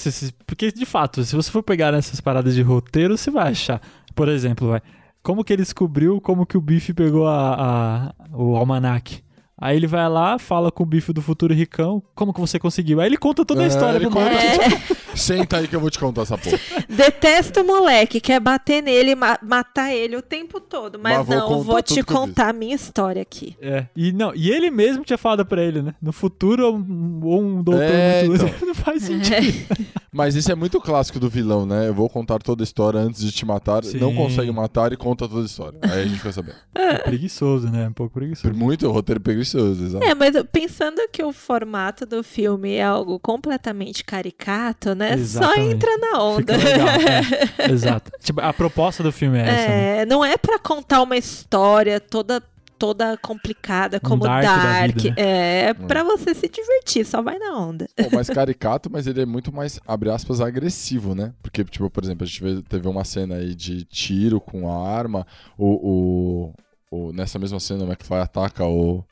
porque de fato, se você for pegar nessas paradas de roteiro, você vai achar. Por exemplo, vai. Como que ele descobriu como que o Bife pegou a, a- o almanac? Aí ele vai lá, fala com o Bife do futuro ricão, como que você conseguiu? Aí ele conta toda a É, história ele pro conta- maluco. Senta aí que eu vou te contar essa porra. Detesto o moleque, quer bater nele, ma- matar ele o tempo todo. Mas, Mas vou não, vou te contar a minha história aqui. É. E, não, e ele mesmo tinha falado pra ele, né? No futuro, um, ou um doutor É, muito. então. Não faz sentido. Mas isso é muito clássico do vilão, né? Eu vou contar toda a história antes de te matar. Sim. Não consegue matar e conta toda a história. Aí a gente vai saber. É preguiçoso, né? Um pouco preguiçoso. Muito roteiro preguiçoso, exato. É, mas pensando que o formato do filme é algo completamente caricato, né? Só Exatamente. entra na onda. Legal. é. Exato. Tipo, a proposta do filme é essa. né? É, não é pra contar uma história toda toda complicada Um como Dark Dark. da vida, né? É, pra você se divertir, só vai na onda. Pô, mais caricato, mas ele é muito mais, abre aspas, agressivo, né? Porque, tipo, por exemplo, a gente teve uma cena aí de tiro com a arma. O, o, o- nessa mesma cena, o McFly ataca o.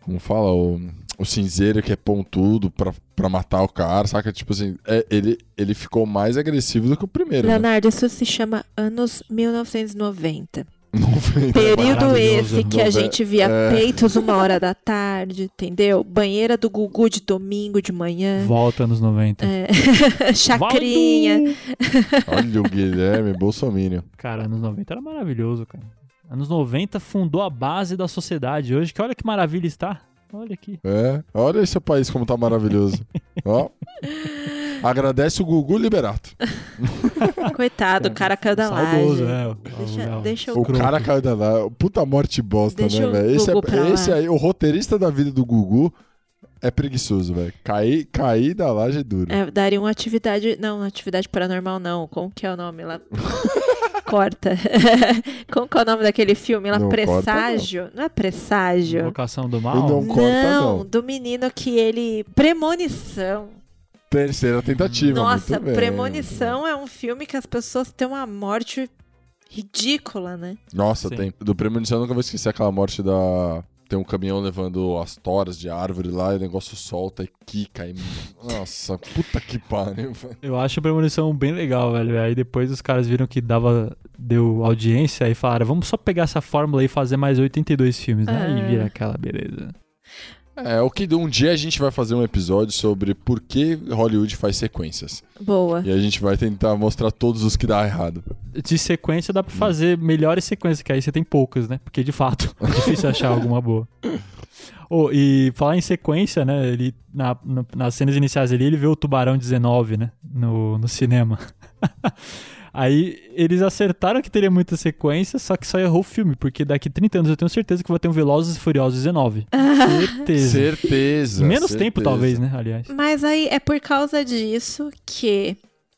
Como fala? O, o cinzeiro que é pontudo pra, pra matar o cara, saca? Tipo assim, é, ele, ele ficou mais agressivo do que o primeiro. Né? Leonardo, isso se chama anos 1990. Noventa. Período maravilhoso. esse que a gente via é. peitos uma hora da tarde, entendeu? Banheira do Gugu de domingo de manhã. Volta nos 90. É. Chacrinha. Olha o Guilherme Bolsonaro. Cara, anos 90 era maravilhoso, cara. Anos 90 fundou a base da sociedade hoje, que olha que maravilha está. Olha aqui. É, olha esse país como tá maravilhoso. Ó. Agradece o Gugu Liberato. Coitado, o cara caiu da Saudoso, laje. é. o- Deixa, o- deixa eu O Croco. cara caiu da lá. Puta morte bosta, Deixa né, o velho? Esse, é, esse aí, o roteirista da vida do Gugu é preguiçoso, velho. Cair, cair da laje é duro. É, daria uma atividade. Não, uma atividade paranormal não. Como que é o nome lá? Corta. Como que é o nome daquele filme lá? Não corta, não. Presságio? Não. é Presságio? Invocação do Mal. não corta, não. do menino que ele. Premonição. Terceira tentativa. Nossa, muito bem. Premonição é um filme que as pessoas têm uma morte ridícula, né? Nossa, Sim. tem. Do Premonição eu nunca vou esquecer aquela morte da. Tem um caminhão levando as toras de árvore lá e o negócio solta e quica. E... Nossa, puta que pariu, velho. Eu acho a premonição bem legal, velho. Aí depois os caras viram que dava deu audiência e falaram, vamos só pegar essa fórmula e fazer mais 82 filmes, né? Ah. E vira aquela beleza. É, o que um dia a gente vai fazer um episódio sobre por que Hollywood faz sequências. Boa. E a gente vai tentar mostrar todos os que dá errado. De sequência dá pra fazer melhores sequências, que aí você tem poucas, né? Porque de fato é difícil achar alguma boa. Oh, e falar em sequência, né? Ele, na, no- nas cenas iniciais ali, ele vê o Tubarão 19, né? No, no cinema. Aí eles acertaram que teria muita sequência, só que só errou o filme, porque daqui 30 anos eu tenho certeza que vai ter um Velozes e Furiosos 19. certeza. Certeza. Menos certeza. tempo, talvez, né? Aliás. Mas aí é por causa disso que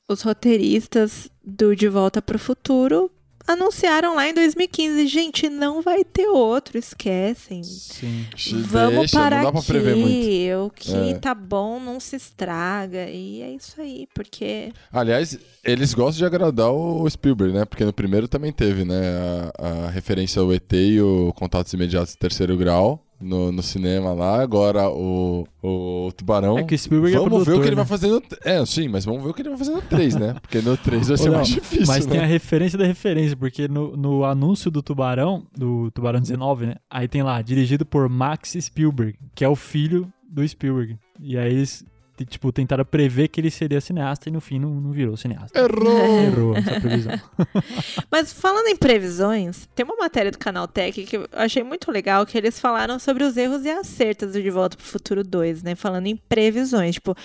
os roteiristas do De Volta para o Futuro anunciaram lá em 2015, gente, não vai ter outro, esquecem. Sim. Vamos Deixa, parar não dá pra aqui, prever muito. o que É. tá bom não se estraga, e é isso aí, porque... Aliás, eles gostam de agradar o Spielberg, né? Porque no primeiro também teve, né? A, a referência ao ET e o Contatos Imediatos de Terceiro Grau no, no cinema lá. Agora o, o Tubarão. É que o Spielberg é vamos ver o produtor, que ele né? vai fazer no... É, sim, mas vamos ver o que ele vai fazer no 3, né? Porque no 3 vai ser não, mais difícil, Mas né? tem a referência da referência, porque no, no anúncio do Tubarão, do Tubarão 19, né? Aí tem lá, dirigido por Max Spielberg, que é o filho do Spielberg. E aí eles, tipo, tentaram prever que ele seria cineasta e no fim não, não virou cineasta. Errou! Errou essa previsão. Mas falando em previsões, tem uma matéria do Canal Tech que eu achei muito legal, que eles falaram sobre os erros e acertos do De Volta pro Futuro 2, né? Falando em previsões, tipo,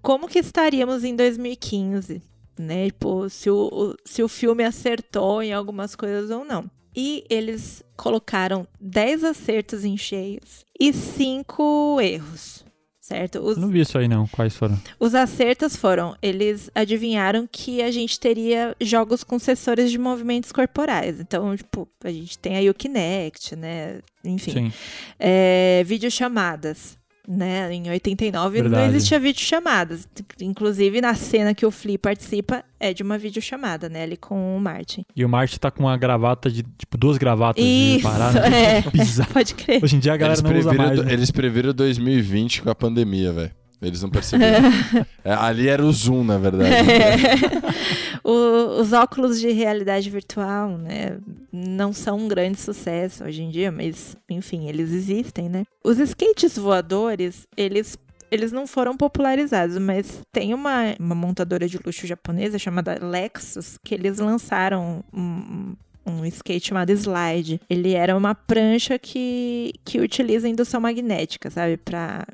como que estaríamos em 2015, né? Tipo, se o, o- se o filme acertou em algumas coisas ou não. E eles colocaram 10 acertos em cheios e 5 erros, certo? Os, não vi isso aí não, quais foram? os acertos foram, eles adivinharam que a gente teria jogos com sensores de movimentos corporais. Então, tipo, a gente tem aí o Kinect, né? Enfim, é, videochamadas. Né? Em 89 não Verdade. existia videochamadas. Inclusive, na cena que o Flea participa, é de uma videochamada, né? Ali com o Martin. E o Marty tá com uma gravata de, tipo, duas gravatas de Isso, parar, né? é. Bizarro. Pode crer. Hoje em dia a galera Eles não usa mais. né? eles previram 2020 com a pandemia, velho. Eles não perceberam. É, ali era o Zoom, na verdade. O- os óculos de realidade virtual, né, não são um grande sucesso hoje em dia, mas, enfim, eles existem, né? Os skates voadores, eles eles não foram popularizados, mas tem uma, uma montadora de luxo japonesa chamada Lexus que eles lançaram um, um skate chamado Slide. Ele era uma prancha que, que utiliza indução magnética, sabe? Pra,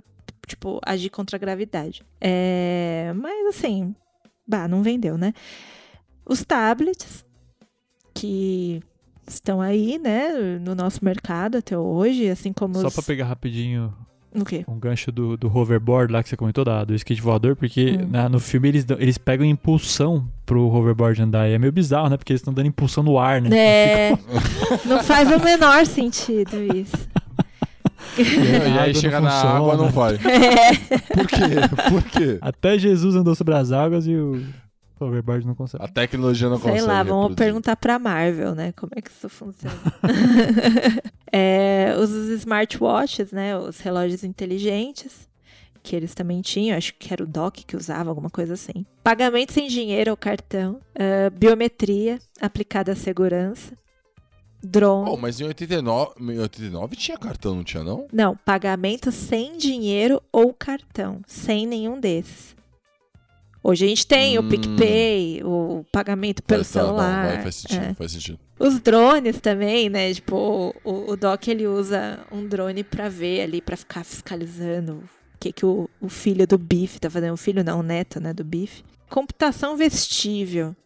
tipo, agir contra a gravidade. É, mas, assim, bah, não vendeu, né? Os tablets, que estão aí, né, no nosso mercado até hoje, assim como Só os... pra pegar rapidinho O quê? um gancho do, do hoverboard lá que você comentou, da, do skate voador, porque Hum. né, no filme eles, eles pegam impulsão pro hoverboard andar. E é meio bizarro, né? Porque eles estão dando impulsão no ar, né? É, não faz o menor sentido isso. E A aí chega na água, não vai. Por quê? Por quê? Até Jesus andou sobre as águas e o hoverboard não consegue. A tecnologia não Sei consegue. lá, vamos reproduzir. perguntar pra Marvel, né? Como é que isso funciona? É, os smartwatches, né? Os relógios inteligentes, que eles também tinham, acho que era o Doc que usava, alguma coisa assim. Pagamento sem dinheiro ou cartão, ah, biometria aplicada à segurança, drone. Oh, mas em 89, em 89 tinha cartão, não tinha não? Não, pagamento sem dinheiro ou cartão, sem nenhum desses. Hoje a gente tem Hum. o PicPay, o pagamento pelo tá, não, celular. vai, faz sentido, é. faz sentido. Os drones também, né? Tipo, o, o Doc ele usa um drone pra ver ali, pra ficar fiscalizando o que, que o, o filho do Biff tá fazendo. O filho não, o neto, né, do Biff. Computação vestível.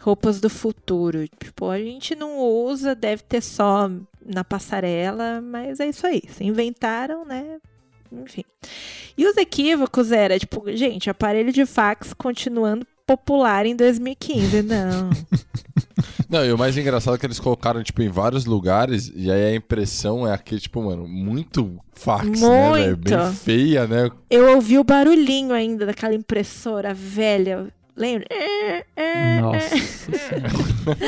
Roupas do futuro. Tipo, a gente não usa, deve ter só na passarela, mas é isso aí. Se inventaram, né? Enfim. E os equívocos era, tipo, gente, aparelho de fax continuando popular em 2015. Não. Não, e o mais engraçado é que eles colocaram, tipo, em vários lugares, e aí a impressão é aquele, tipo, mano, muito fax, né, velho? Muito. Bem feia, né? Eu ouvi o barulhinho ainda daquela impressora velha. Lembra? Nossa senhora.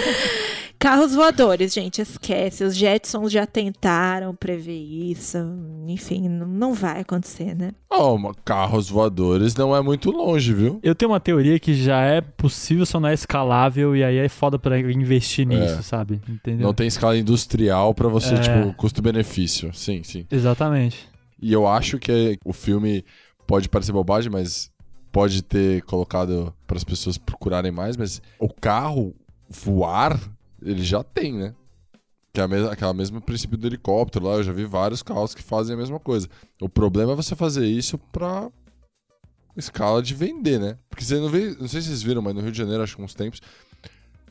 Carros voadores, gente, esquece. Os Jetsons já tentaram prever isso. Enfim, não- vai acontecer, né? Mas carros voadores não é muito longe, viu? Eu tenho uma teoria que já é possível, só não é escalável, e aí é foda pra investir nisso, É. sabe? Entendeu? Não tem escala industrial pra você, É. tipo, custo-benefício. Sim, sim. Exatamente. E eu acho que o filme pode parecer bobagem, mas pode ter colocado para as pessoas procurarem mais, mas o carro voar, ele já tem, né? Que é a mesma, aquela mesmo princípio do helicóptero lá, eu já vi vários carros que fazem a mesma coisa. O problema é você fazer isso pra escala de vender, né? Porque você não vê, não sei se vocês viram, mas no Rio de Janeiro, acho que uns tempos,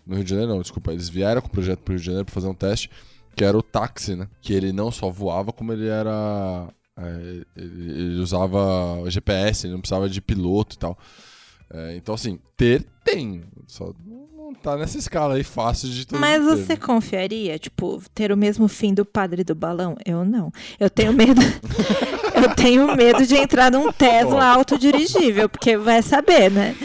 no Rio de Janeiro não, desculpa, eles vieram com o projeto pro Rio de Janeiro pra fazer um teste, que era o táxi, né? Que ele não só voava, como ele era ele, ele usava GPS, ele não precisava de piloto e tal. É, então, assim, ter tem. Só não tá nessa escala aí fácil de todo Mas mundo ter, você né? confiaria, tipo, ter o mesmo fim do padre do balão? Eu não. Eu tenho medo. eu tenho medo de entrar num Tesla autodirigível, porque vai saber, né?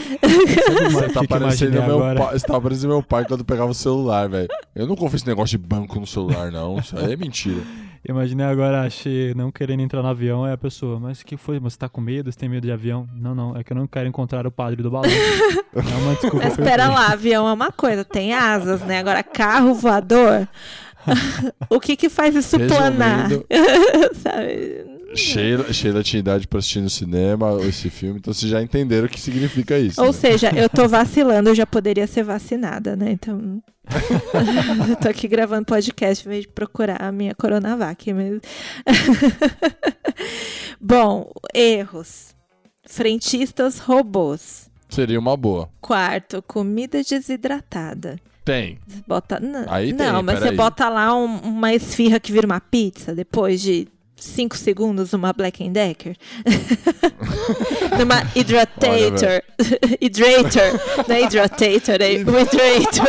Você tá parecendo meu você tá parecendo meu pai quando pegava o celular, velho. Eu não confio nesse negócio de banco no celular, não. Isso aí é mentira. Imaginei agora, achei não querendo entrar no avião, é a pessoa, mas o que foi? Você tá com medo? Você tem medo de avião? Não, não, é que eu não quero encontrar o padre do balão. é uma desculpa Mas espera lá, avião é uma coisa, tem asas, né? Agora, carro voador. o que que faz isso planar? Resumindo, Sabe? Sheila, Sheila tinha idade pra assistir no cinema esse filme, então vocês já entenderam o que significa isso. Ou né? seja, eu tô vacilando, eu já poderia ser vacinada, né? Então. eu tô aqui gravando podcast em vez de procurar a minha Coronavac. Mas... Bom, erros. Frentistas robôs. Seria uma boa. Quarto, comida desidratada. Tem. Bota... Não, Aí tem, não mas você peraí. bota lá um- uma esfirra que vira uma pizza depois de cinco segundos, uma Black and Decker. Numa hidratator. hydrator. Não é hidratator, é hydrator.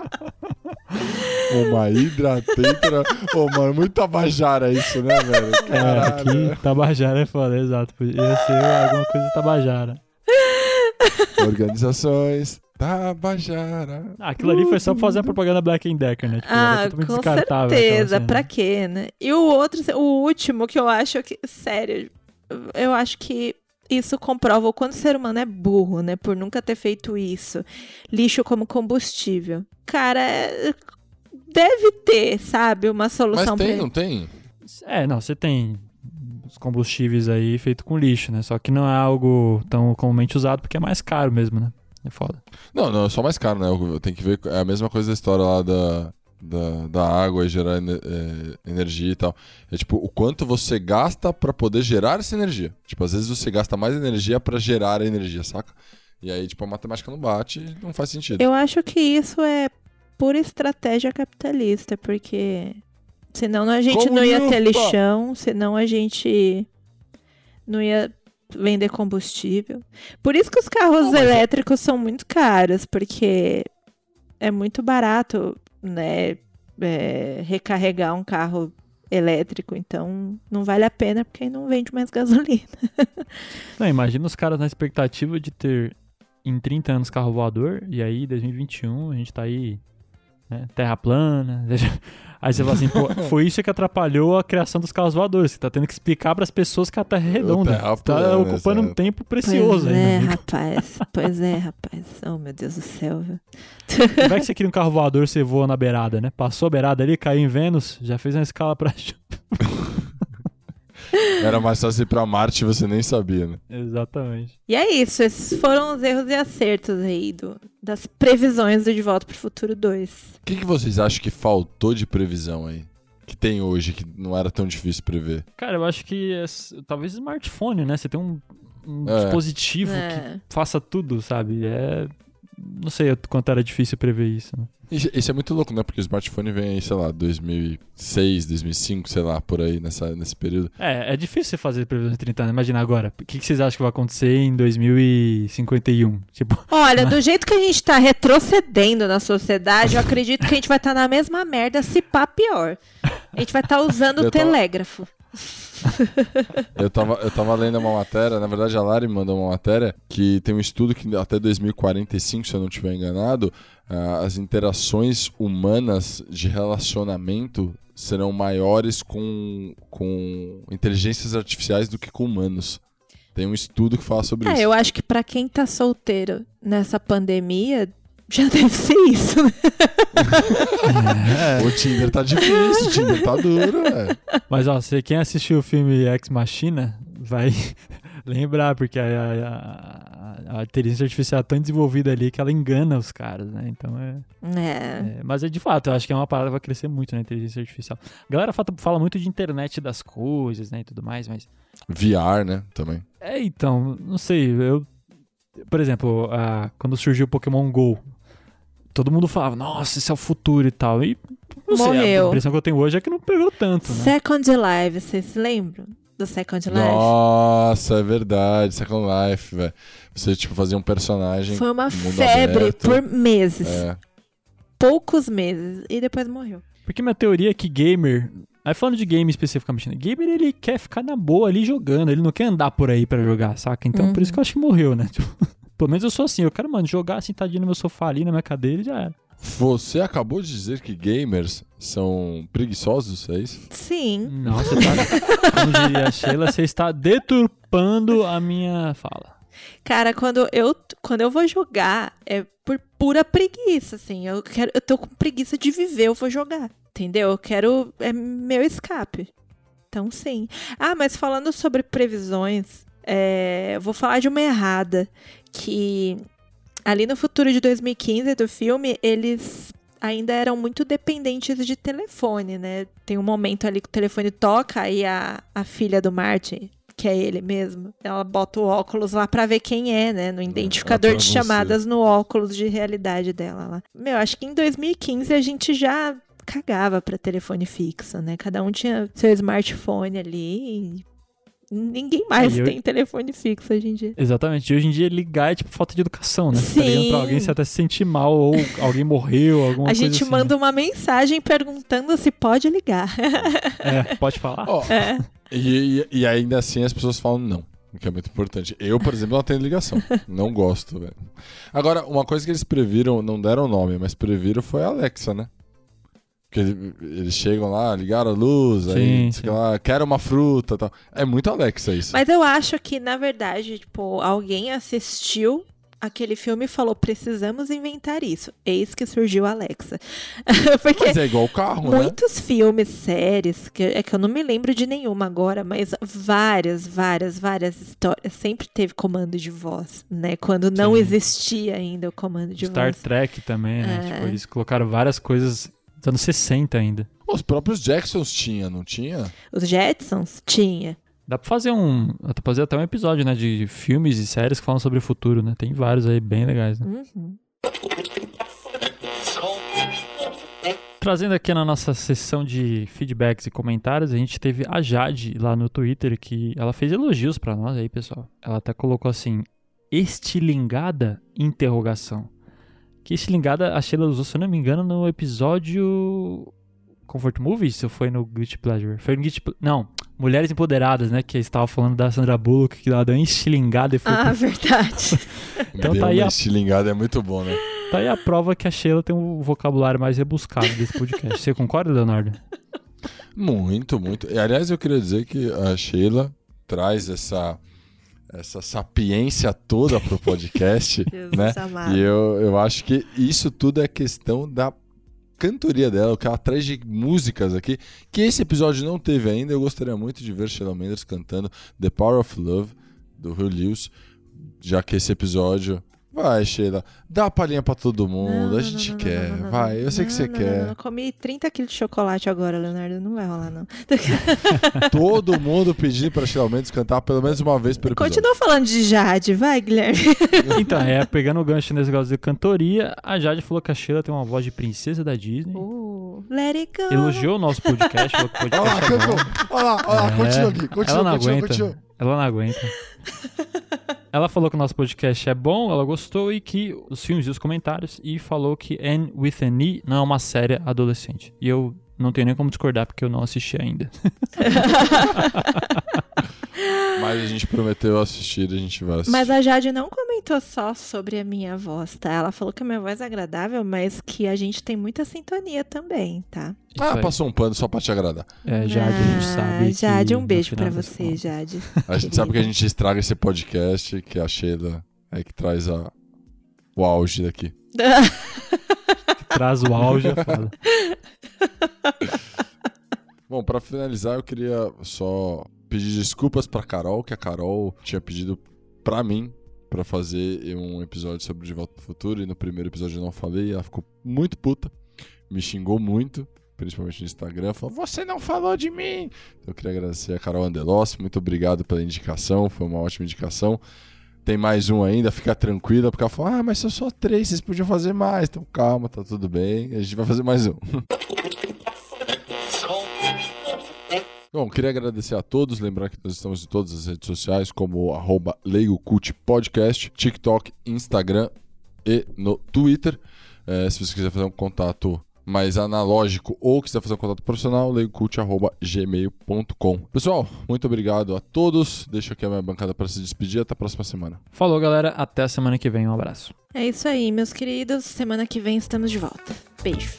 Uma hidratatora. Ô, mano, muito abajara isso, né, velho? Caralho. aqui Tabajara é foda, exato. Ia ser alguma coisa Tabajara. Organizações. Tabajara. Ah, aquilo ali foi só pra fazer a propaganda Black and Decker, né? Tipo, Ah, com certeza. Pra quê, né? E o outro, o último que eu acho que, sério, eu acho que isso comprova o quanto o ser humano é burro, né? Por nunca ter feito isso. Lixo como combustível. Cara, deve ter, sabe, uma Mas solução tem, pra não tem? É, não, você tem os combustíveis aí feito com lixo, né? Só que não é algo tão comumente usado porque é mais caro mesmo, né? É foda. Não, não, é só mais caro, né? Tem que ver. É a mesma coisa da história lá da, da, da água e gerar é, energia e tal. É tipo, o quanto você gasta pra poder gerar essa energia. Tipo, às vezes você gasta mais energia pra gerar a energia, saca? E aí, tipo, a matemática não bate e não faz sentido. Eu acho que isso é pura estratégia capitalista, porque senão a gente não ia ter lixão, senão a gente não ia vender combustível. Por isso que os carros Não, é- elétricos são muito caros, porque é muito barato, né, é, recarregar um carro elétrico, então não vale a pena porque aí não vende mais gasolina. Não, imagina os caras na expectativa de ter em 30 anos carro voador, e aí 2021 a gente tá aí, né, terra plana. Aí você fala assim, pô, foi isso que atrapalhou a criação dos carros voadores. Você tá tendo que explicar pras pessoas que a Terra é redonda. Terra tá plana, ocupando um tempo precioso pois aí, é, meu amigo. rapaz. Pois é, rapaz. Oh, meu Deus do céu, viu? Vai que você cria um carro voador, você voa na beirada, né? Passou a beirada ali, caiu em Vênus, já fez uma escala pra. Era mais fácil ir pra Marte e você nem sabia, né? Exatamente. E é isso, esses foram os erros e acertos aí do, das previsões do De Volta pro Futuro 2. O que, que vocês acham que faltou de previsão aí? Que tem hoje, que não era tão difícil prever? Cara, eu acho que é talvez smartphone, né? Você tem um, um É. dispositivo É. que faça tudo, sabe? É. Não sei o quanto era difícil prever isso. Né? Isso isso é muito louco, né? Porque o smartphone vem aí, sei lá, 2006, 2005, sei lá, por aí, nessa, nesse período. É, é difícil você fazer previsão de 30 anos. Imagina agora. O que, que vocês acham que vai acontecer em 2051? Tipo, Olha, do jeito que a gente tá retrocedendo na sociedade, eu acredito que a gente vai estar na mesma merda, se pá pior. A gente vai estar usando Eu o telégrafo. Eu tava, eu tava lendo uma matéria, na verdade a Lari mandou uma matéria que tem um estudo que até 2045, se eu não estiver enganado, as interações humanas de relacionamento serão maiores com, com inteligências artificiais do que com humanos. Tem um estudo que fala sobre É, isso. eu acho que pra quem tá solteiro nessa pandemia, já deve ser isso, né? O Tinder tá difícil, o Tinder tá duro, velho. Mas ó, você, quem assistiu o filme Ex Machina vai lembrar, porque a, a- a- a inteligência artificial é tão desenvolvida ali que ela engana os caras, né? Então é, É. é- Mas é de fato, eu acho que é uma parada que vai crescer muito na inteligência artificial. A galera fala, fala muito de internet das coisas, né? E tudo mais, mas. VR, né, também. É, então, não sei, eu. Por exemplo, a- quando surgiu o Pokémon GO, todo mundo falava, nossa, esse é o futuro e tal. E não sei, a Morreu. impressão que eu tenho hoje é que não pegou tanto, né? Second Life, vocês se lembram do Second Life? Nossa, é verdade, Second Life, velho. Você, tipo, fazia um personagem. Foi uma febre aberto. por meses. É. Poucos meses. E depois morreu. Porque minha teoria é que gamer. Aí falando de game especificamente, né? Gamer ele quer ficar na boa ali jogando, ele não quer andar por aí pra jogar, saca? Então por isso que eu acho que morreu, né? Tipo, pelo menos eu sou assim, eu quero, mano, jogar sentadinho no meu sofá ali, na minha cadeira e já era. Você acabou de dizer que gamers são preguiçosos, é isso? Sim. Não, você tá. como diria a Sheila, você está deturpando a minha fala. Cara, quando eu, quando eu vou jogar, é por pura preguiça, assim. Eu, quero, eu tô com preguiça de viver, eu vou jogar. Entendeu? Eu quero. É meu escape. Então, sim. Ah, mas falando sobre previsões, é, eu vou falar de uma errada. Que ali no futuro de 2015 do filme, eles ainda eram muito dependentes de telefone, né? Tem um momento ali que o telefone toca e a, a filha do Martin, que é ele mesmo, ela bota o óculos lá pra ver quem é, né? No identificador ela de chamadas no óculos de realidade dela lá. Meu, acho que em 2015 a gente já cagava pra telefone fixo, né? Cada um tinha seu smartphone ali e ninguém mais É, eu- tem telefone fixo hoje em dia. Exatamente. E hoje em dia ligar é tipo falta de educação, né? Você tá ligando pra Sim. alguém, você até se sente mal, ou alguém morreu, alguma a coisa gente assim, manda uma mensagem perguntando se pode ligar. É, pode falar? Ó, É. e, e- e ainda assim as pessoas falam não. O que é muito importante. Eu, por exemplo, não tenho ligação. Não gosto, velho. Agora, uma coisa que eles previram, não deram nome, mas previram foi a Alexa, né? Porque ele- eles chegam lá, ligaram a luz, aí, Sim, que sim. lá, quero uma fruta e tal. É muito Alexa isso. Mas eu acho que, na verdade, tipo, alguém assistiu aquele filme e falou: precisamos inventar isso. Eis que surgiu a Alexa. Porque Mas é igual o carro, né? muitos filmes, séries, que é que eu não me lembro de nenhuma agora, mas várias, várias, várias histórias sempre teve comando de voz, né? Quando não Sim. existia ainda o comando de Star voz. Trek também, né? É. Tipo, eles colocaram várias coisas dos anos 60 ainda. Os próprios Jacksons tinha, não tinha? Os Jetsons tinha. Dá pra fazer um. Dá pra fazer até um episódio, né? De filmes e séries que falam sobre o futuro, né? Tem vários aí bem legais, né? Uhum. Trazendo aqui na nossa sessão de feedbacks e comentários, a gente teve a Jade lá no Twitter, que ela fez elogios pra nós aí, pessoal. Ela até colocou assim, estilingada interrogação. Que estilingada a Sheila usou, se eu não me engano, no episódio Comfort Movies, ou foi no Guilty Pleasure? Foi no Guilty Ple- Não, Mulheres Empoderadas, né? Que estava falando da Sandra Bullock, que ela deu uma estilingada e foi... Ah, verdade. Então Deu tá aí uma a- estilingada, é muito bom, né? Tá aí a prova que a Sheila tem um vocabulário mais rebuscado desse podcast. Você concorda, Leonardo? Muito, muito. E, aliás, eu queria dizer que a Sheila traz essa, essa sapiência toda pro podcast, Jesus né? amado. E eu, eu acho que isso tudo é questão da cantoria dela, o que ela traz de músicas aqui, que esse episódio não teve ainda. Eu gostaria muito de ver Sheila Mendes cantando The Power of Love, do Hugh Lewis, já que esse episódio Vai, Sheila. Dá a palhinha pra todo mundo. Não, a gente não, não, quer. não, não, não, Vai, eu não, sei que você não, quer. não, não. Comi 30 quilos de chocolate agora, Leonardo. Não vai rolar, não. Todo mundo pedindo pra Sheila Mendes cantar pelo menos uma vez por episódio. Continua falando de Jade, vai, Guilherme. Então, é, pegando o gancho nesse negócio de cantoria, a Jade falou que a Sheila tem uma voz de princesa da Disney. Uh, let it go. Elogiou o nosso podcast, falou que o Olha lá, é cantou. Olha lá, olha lá, É, continua aqui. ela Continua, não continua, aguenta. continua. Ela não aguenta. Ela falou que o nosso podcast é bom, ela gostou e que os filmes e os comentários e falou que Anne with an E não é uma série adolescente. E eu não tenho nem como discordar porque eu não assisti ainda. Mas a gente prometeu assistir, a gente vai assistir. Mas a Jade não comentou só sobre a minha voz, tá? Ela falou que a minha voz é agradável, mas que a gente tem muita sintonia também, tá? Isso Ah, aí. passou um pano só pra te agradar. É, Jade, a gente Ah, sabe. Jade, um beijo das você, contas- Jade. A gente sabe que a gente estraga esse podcast, que a Sheila é que traz a, o auge daqui. Traz o auge, é foda. Bom, pra finalizar, eu queria só pedir desculpas pra Carol, que a Carol tinha pedido pra mim pra fazer um episódio sobre De Volta pro Futuro, e no primeiro episódio eu não falei, ela ficou muito puta, me xingou muito, principalmente no Instagram, falou, você não falou de mim! Então eu queria agradecer a Carol Andelossi, muito obrigado pela indicação, foi uma ótima indicação. Tem mais um ainda, fica tranquila, porque ela falou, ah, mas são só três, vocês podiam fazer mais, então calma, tá tudo bem, a gente vai fazer mais um. Bom, queria agradecer a todos, lembrar que nós estamos em todas as redes sociais, como arroba LeigoCult Podcast, TikTok, Instagram e no Twitter. É, se você quiser fazer um contato mais analógico ou quiser fazer um contato profissional, leigocult.gmail.com. Pessoal, muito obrigado a todos. Deixo aqui a minha bancada para se despedir. Até a próxima semana. Falou, galera. Até a semana que vem. Um abraço. É isso aí, meus queridos. Semana que vem estamos de volta. Beijo.